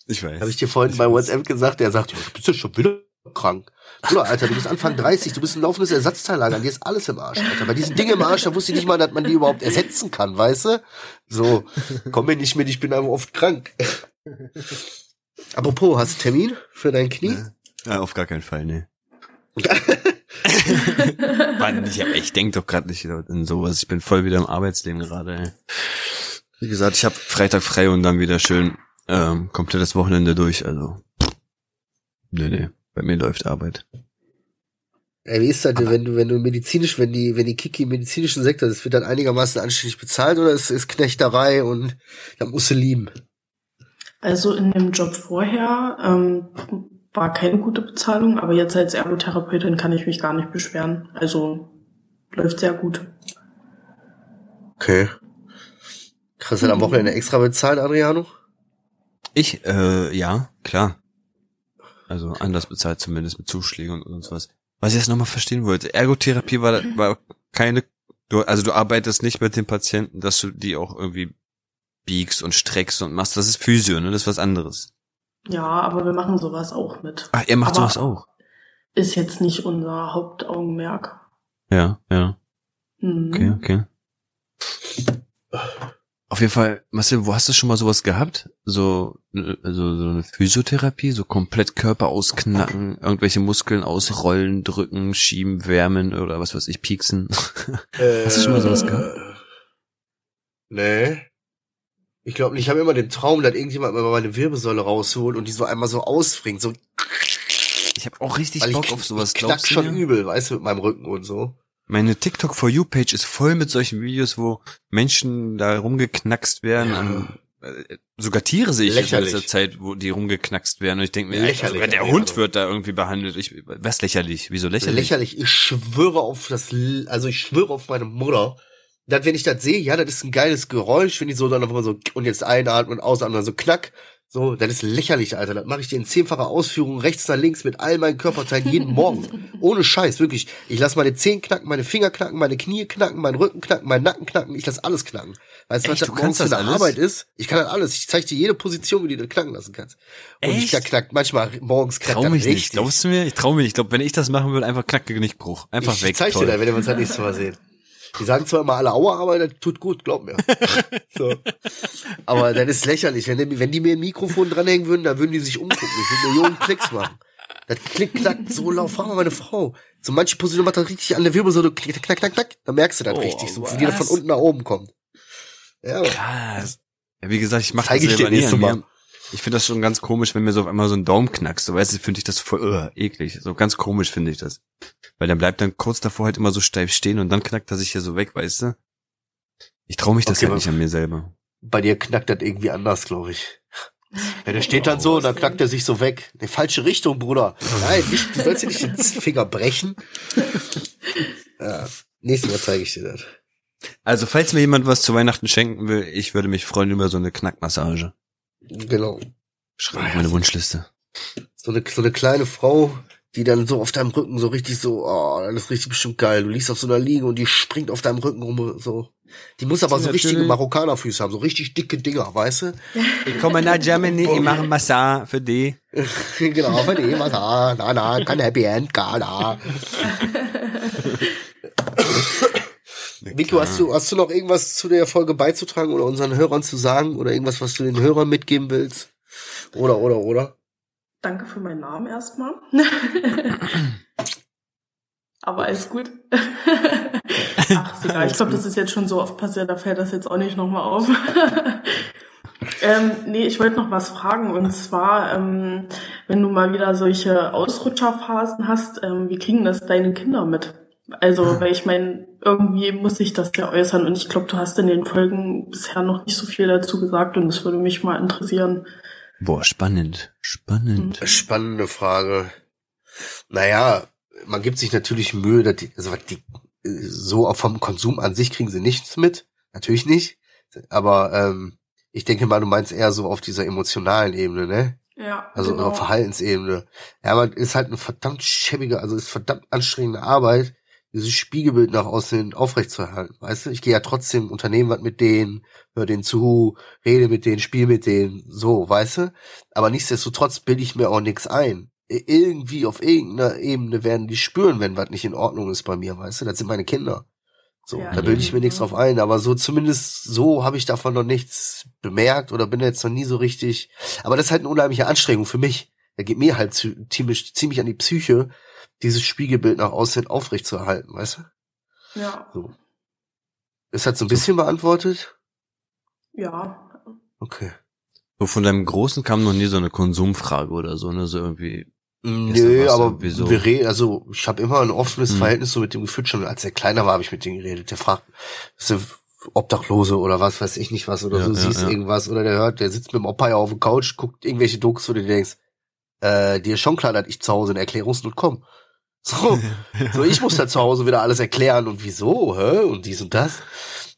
Ich weiß. Habe ich dir vorhin bei WhatsApp gesagt, der sagt, ja, du bist ja schon wieder krank. Bruder, Alter, du bist Anfang 30, du bist ein laufendes Ersatzteillager, dir ist alles im Arsch, Alter. Bei diesen Dingen im Arsch, da wusste ich nicht mal, dass man die überhaupt ersetzen kann, weißt du? So, komm mir nicht mit, ich bin einfach oft krank. Apropos, hast du Termin für dein Knie? Ja, auf gar keinen Fall, nee. Ich, ich denk doch gerade nicht in sowas. Ich bin voll wieder im Arbeitsleben gerade. ey. Wie gesagt, ich habe Freitag frei und dann wieder schön ähm, komplettes Wochenende durch. Also, nee, nee, bei mir läuft Arbeit. Ey, wie ist das denn, wenn du, wenn du medizinisch, wenn die, wenn die Kiki im medizinischen Sektor ist, wird dann einigermaßen anständig bezahlt oder ist, ist Knechterei und da musst du lieben? Also in dem Job vorher ähm, war keine gute Bezahlung, aber jetzt als Ergotherapeutin kann ich mich gar nicht beschweren. Also läuft sehr gut. Okay. Kriegst du dann am Wochenende extra bezahlt, Adriano? Ich, äh, ja, klar. Also anders bezahlt zumindest mit Zuschlägen und sonst was. Was ich jetzt nochmal verstehen wollte, Ergotherapie war, war keine, du, also du arbeitest nicht mit den Patienten, dass du die auch irgendwie biegst und streckst und machst. Das ist Physio, ne? Das ist was anderes. Ja, aber wir machen sowas auch mit. Ach, ihr macht Aber- sowas auch. Ist jetzt nicht unser Hauptaugenmerk. Ja, ja. Hm. Okay, okay. Auf jeden Fall, Marcel, wo hast du schon mal sowas gehabt? So, äh, also so eine Physiotherapie, so komplett Körper ausknacken, irgendwelche Muskeln ausrollen, drücken, schieben, wärmen oder was weiß ich, pieksen. Hast du schon mal sowas gehabt? Nee. Ich glaube nicht. Ich habe immer den Traum, dass irgendjemand mal meine Wirbelsäule rausholt und die so einmal so ausfringt. So, Ich habe auch richtig Bock ich, auf sowas, ich knack schon mir? übel, weißt du, mit meinem Rücken und so. Meine TikTok For You Page ist voll mit solchen Videos, wo Menschen da rumgeknackst werden. Ja. An, äh, sogar Tiere sehe ich in Lächerlich. letzter Zeit, wo die rumgeknackst werden. Und ich denke mir, Lächerlich, sogar der Hund wird da irgendwie behandelt. Ich, was lächerlich? Wieso lächerlich? Lächerlich. Ich schwöre auf das, also ich schwöre auf meine Mutter, dass wenn ich das sehe, ja, das ist ein geiles Geräusch, wenn die so dann einfach mal so und jetzt einatmen und ausatmen, so knack. So, das ist lächerlich, Alter. Das mache ich dir in zehnfacher Ausführung rechts nach links mit all meinen Körperteilen jeden Morgen. Ohne Scheiß, wirklich. Ich lasse meine Zehen knacken, meine Finger knacken, meine Knie knacken, meinen Rücken knacken, meinen Nacken knacken. Ich lasse alles knacken. Weißt du, was Echt? das Du morgens kannst für das eine alles? Arbeit ist? Ich kann das alles. Ich zeige dir jede Position, wie du das knacken lassen kannst. Und ich Echt? da knackt manchmal morgens knackt Trau das mich richtig. nicht. Glaubst du mir? Ich trau mich. Ich glaube, wenn ich das machen würde, einfach knacke Genickbruch. Einfach ich weg. zeig dir Toll. das, wenn wir uns das nächste Mal sehen. Die sagen zwar immer alle Aua, aber das tut gut, glaub mir. so. Aber das ist lächerlich. Wenn die, wenn die mir ein Mikrofon dranhängen würden, dann würden die sich umgucken. Ich würde Millionen Klicks machen. Das klick, klack, so laut. Frag mal meine Frau. So manche Position macht das richtig an der Wirbelsäule. Knack, knack, knack, knack. Dann merkst du das Oh, richtig. So, wie das von unten nach oben kommt. Ja, Krass. Ja, wie gesagt, ich mache Zeig das ich selber dir nie nächstes an Mal. Ich finde das schon ganz komisch, wenn mir so auf einmal so ein Daumen knackst. So, weißt du, finde ich das voll uh, eklig. So ganz komisch finde ich das. Weil dann bleibt dann kurz davor halt immer so steif stehen und dann knackt er sich hier so weg, weißt du? Ich traue mich das Okay, halt nicht an mir selber. bei dir knackt das irgendwie anders, glaube ich. Ja, der steht dann so und dann knackt er sich so weg. In die falsche Richtung, Bruder. Nein, nicht, du sollst dir nicht den Finger brechen. Ja, nächstes Mal zeige ich dir das. Also, falls mir jemand was zu Weihnachten schenken will, ich würde mich freuen über so eine Knackmassage. Genau. Schreibe auf meine Wunschliste. So eine, so eine kleine Frau, die dann so auf deinem Rücken so richtig so, oh, das ist richtig bestimmt geil. Du liegst auf so einer Liege und die springt auf deinem Rücken rum, so. Die muss aber so richtige Marokkanerfüße haben, so richtig dicke Dinger, weißt du? Ich komme nach Germany, ich mache Massage für die. genau, für die, da, na, na, kein Happy End, gar da. Vico, hast du, hast du noch irgendwas zu der Folge beizutragen oder unseren Hörern zu sagen oder irgendwas, was du den Hörern mitgeben willst? Oder, oder, oder? Danke für meinen Namen erstmal. Aber alles gut. Ach, ist egal. Ich glaube, das ist jetzt schon so oft passiert, da fällt das jetzt auch nicht nochmal auf. ähm, nee, ich wollte noch was fragen. Und zwar, ähm, wenn du mal wieder solche Ausrutscherphasen hast, ähm, wie kriegen das deine Kinder mit? Also, weil ich meine, irgendwie muss sich das ja äußern. Und ich glaube, du hast in den Folgen bisher noch nicht so viel dazu gesagt. Und das würde mich mal interessieren. Boah, spannend. Spannend. Spannende Frage. Naja, man gibt sich natürlich Mühe, dass die, also die, so vom Konsum an sich kriegen sie nichts mit. Natürlich nicht. Aber ähm, ich denke mal, du meinst eher so auf dieser emotionalen Ebene, ne? Ja. Also genau. auf Verhaltensebene. Ja, man ist halt eine verdammt schäbige, also ist verdammt anstrengende Arbeit, dieses Spiegelbild nach außen aufrechtzuerhalten. Weißt du, ich gehe ja trotzdem Unternehmen was mit denen, hör denen zu, rede mit denen, spiel mit denen, so, weißt du? Aber nichtsdestotrotz bilde ich mir auch nichts ein. Irgendwie auf irgendeiner Ebene werden die spüren, wenn was nicht in Ordnung ist bei mir, weißt du? Das sind meine Kinder. So, Ja, da bilde ich mir nichts ja. drauf ein, aber so zumindest so habe ich davon noch nichts bemerkt oder bin jetzt noch nie so richtig. Aber das ist halt eine unheimliche Anstrengung für mich. Da geht mir halt zu, ziemlich, ziemlich an die Psyche, dieses Spiegelbild nach außen aufrecht zu erhalten, weißt du? Ja. So. Ist halt so ein bisschen beantwortet? Ja. Okay. So von deinem Großen kam noch nie so eine Konsumfrage oder so, ne? So irgendwie. Nö, aber so. wir reden, also ich habe immer ein offenes Hm. Verhältnis so mit dem geführt. Schon als er kleiner war, habe ich mit dem geredet. Der fragt, ist der Obdachlose oder was weiß ich nicht was oder Ja, so, ja, siehst ja. irgendwas oder der hört, der sitzt mit dem Opa ja auf der Couch, guckt irgendwelche Dokus, wo du dir denkst, äh, dir ist schon klar, dass ich zu Hause in Erklärungsnot komme. So, so ich muss da zu Hause wieder alles erklären und wieso, hä? Und dies und das.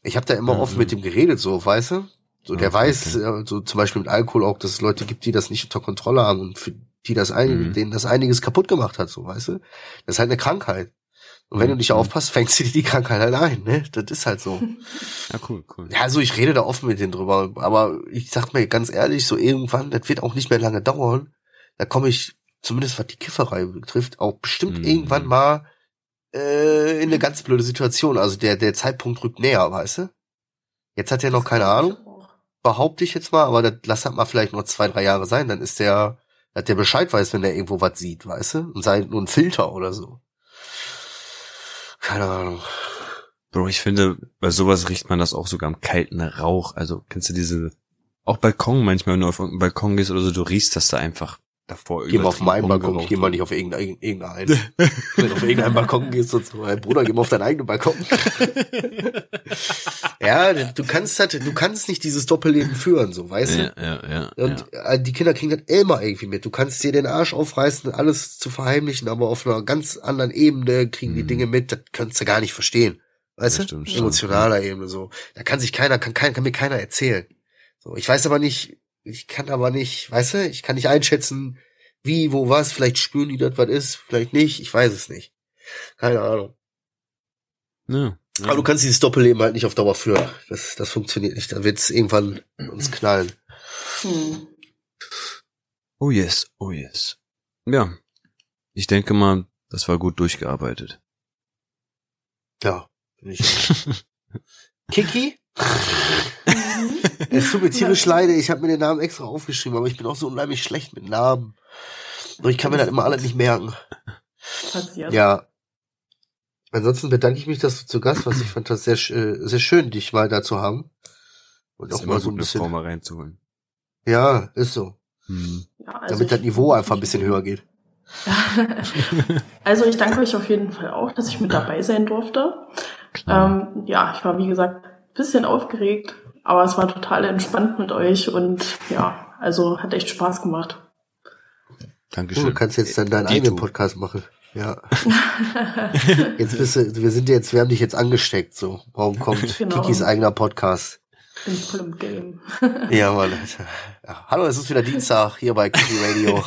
Ich habe da immer Ja, offen ja. mit dem geredet, so, weißt du? So, der Okay, weiß, äh, so zum Beispiel mit Alkohol auch, dass es Leute gibt, die das nicht unter Kontrolle haben und für die das ein, Mhm. denen das einiges kaputt gemacht hat, so, weißt du? Das ist halt eine Krankheit. Und wenn du nicht Mhm. aufpasst, fängst du dir die Krankheit halt ein, ne? Das ist halt so. Ja, cool, cool. Ja, also ich rede da offen mit denen drüber, aber ich sag mir ganz ehrlich, so irgendwann, das wird auch nicht mehr lange dauern. Da komme ich, zumindest was die Kifferei betrifft, auch bestimmt Mhm. irgendwann mal äh, in eine ganz blöde Situation. Also der, der Zeitpunkt rückt näher, weißt du? Jetzt hat er noch keine Ahnung, behaupte ich jetzt mal, aber das lass halt mal vielleicht noch zwei, drei Jahre sein, dann ist der, dass der Bescheid weiß, wenn der irgendwo was sieht, weißt du? Und sei nur ein Filter oder so. Keine Ahnung. Bro, ich finde, bei sowas riecht man das auch sogar am kalten Rauch. Also, kennst du diese, auch Balkon manchmal, wenn du auf einen Balkon gehst oder so, du riechst das da einfach davor. Geh mal auf meinen Balkon, geh mal nicht auf irgendein- irgendeinen. Wenn du auf irgendeinen Balkon gehst und so, hey Bruder, geh mal auf deinen eigenen Balkon. ja, du kannst halt, du kannst nicht dieses Doppelleben führen, so, weißt du? Ja, ja, ja. Und ja. äh, die Kinder kriegen das immer irgendwie mit. Du kannst dir den Arsch aufreißen, alles zu verheimlichen, aber auf einer ganz anderen Ebene kriegen die Mhm. Dinge mit, das kannst du gar nicht verstehen. Weißt Das du? stimmt, stimmt, Emotionaler Ebene so. Da kann sich keiner, kann, kein, kann mir keiner erzählen. So, ich weiß aber nicht, ich kann aber nicht, weißt du, ich kann nicht einschätzen, wie, wo, was, vielleicht spüren die das, was ist, vielleicht nicht, ich weiß es nicht. Keine Ahnung. ja. Aber du kannst dieses Doppelleben halt nicht auf Dauer führen. Das, das funktioniert nicht. Da wird's irgendwann uns knallen. Hm. Oh yes, oh yes. Ja. Ich denke mal, das war gut durchgearbeitet. Ja. Bin ich. Kiki? Es tut mir tierisch leid, ich habe mir den Namen extra aufgeschrieben, aber ich bin auch so unheimlich schlecht mit Namen. Und ich kann mir das immer alle nicht merken. Passiert. Ja. Ansonsten bedanke ich mich, dass du zu Gast warst. Ich fand das sehr, äh, sehr schön, dich mal da zu haben. Und Ist auch immer mal so ein Frau bisschen. mal reinzuholen. Ja, ist so. Hm. Ja, also Damit das Niveau einfach ein bisschen höher geht. Also ich danke euch auf jeden Fall auch, dass ich mit dabei sein durfte. Ähm, ja, ich war wie gesagt ein bisschen aufgeregt, aber es war total entspannt mit euch und ja, also hat echt Spaß gemacht. Dankeschön. Du kannst jetzt dann deinen Dito. eigenen Podcast machen. Ja. Jetzt bist du, wir sind jetzt, wir haben dich jetzt angesteckt, so. Warum kommt Genau. Kikis eigener Podcast? Bin voll im Game. Ja, Mann. Ja, hallo, es ist wieder Dienstag hier bei Kiki Radio.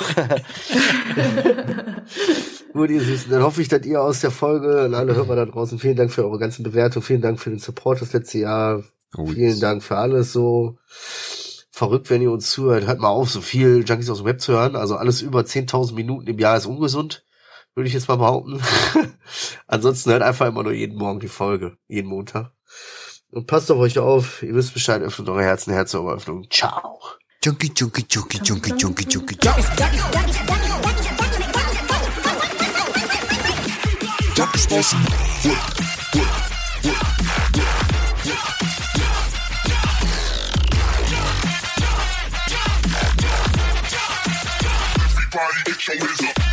Gut, ihr Süßen, dann hoffe ich, dass ihr aus der Folge und alle Hörer da draußen, vielen Dank für eure ganzen Bewertungen, vielen Dank für den Support das letzte Jahr, Oh, Vielen Dank für alles so. Verrückt, wenn ihr uns zuhört. Hört mal auf, so viel Junkies aus dem Web zu hören. Also alles über 10.000 Minuten im Jahr ist ungesund, würde ich jetzt mal behaupten. Ansonsten hört einfach immer nur jeden Morgen die Folge, jeden Montag. Und passt auf euch auf. Ihr wisst Bescheid, öffnet eure Herzen, Herz, eure Öffnung. Ciao. Junkie, Junkie, Junkie, Junkie, Junkie, Junkie, Junkie. Junkies, Junkies, Junkies, Junkies, Junkies, Junkies, Junkies, body, get your hands up.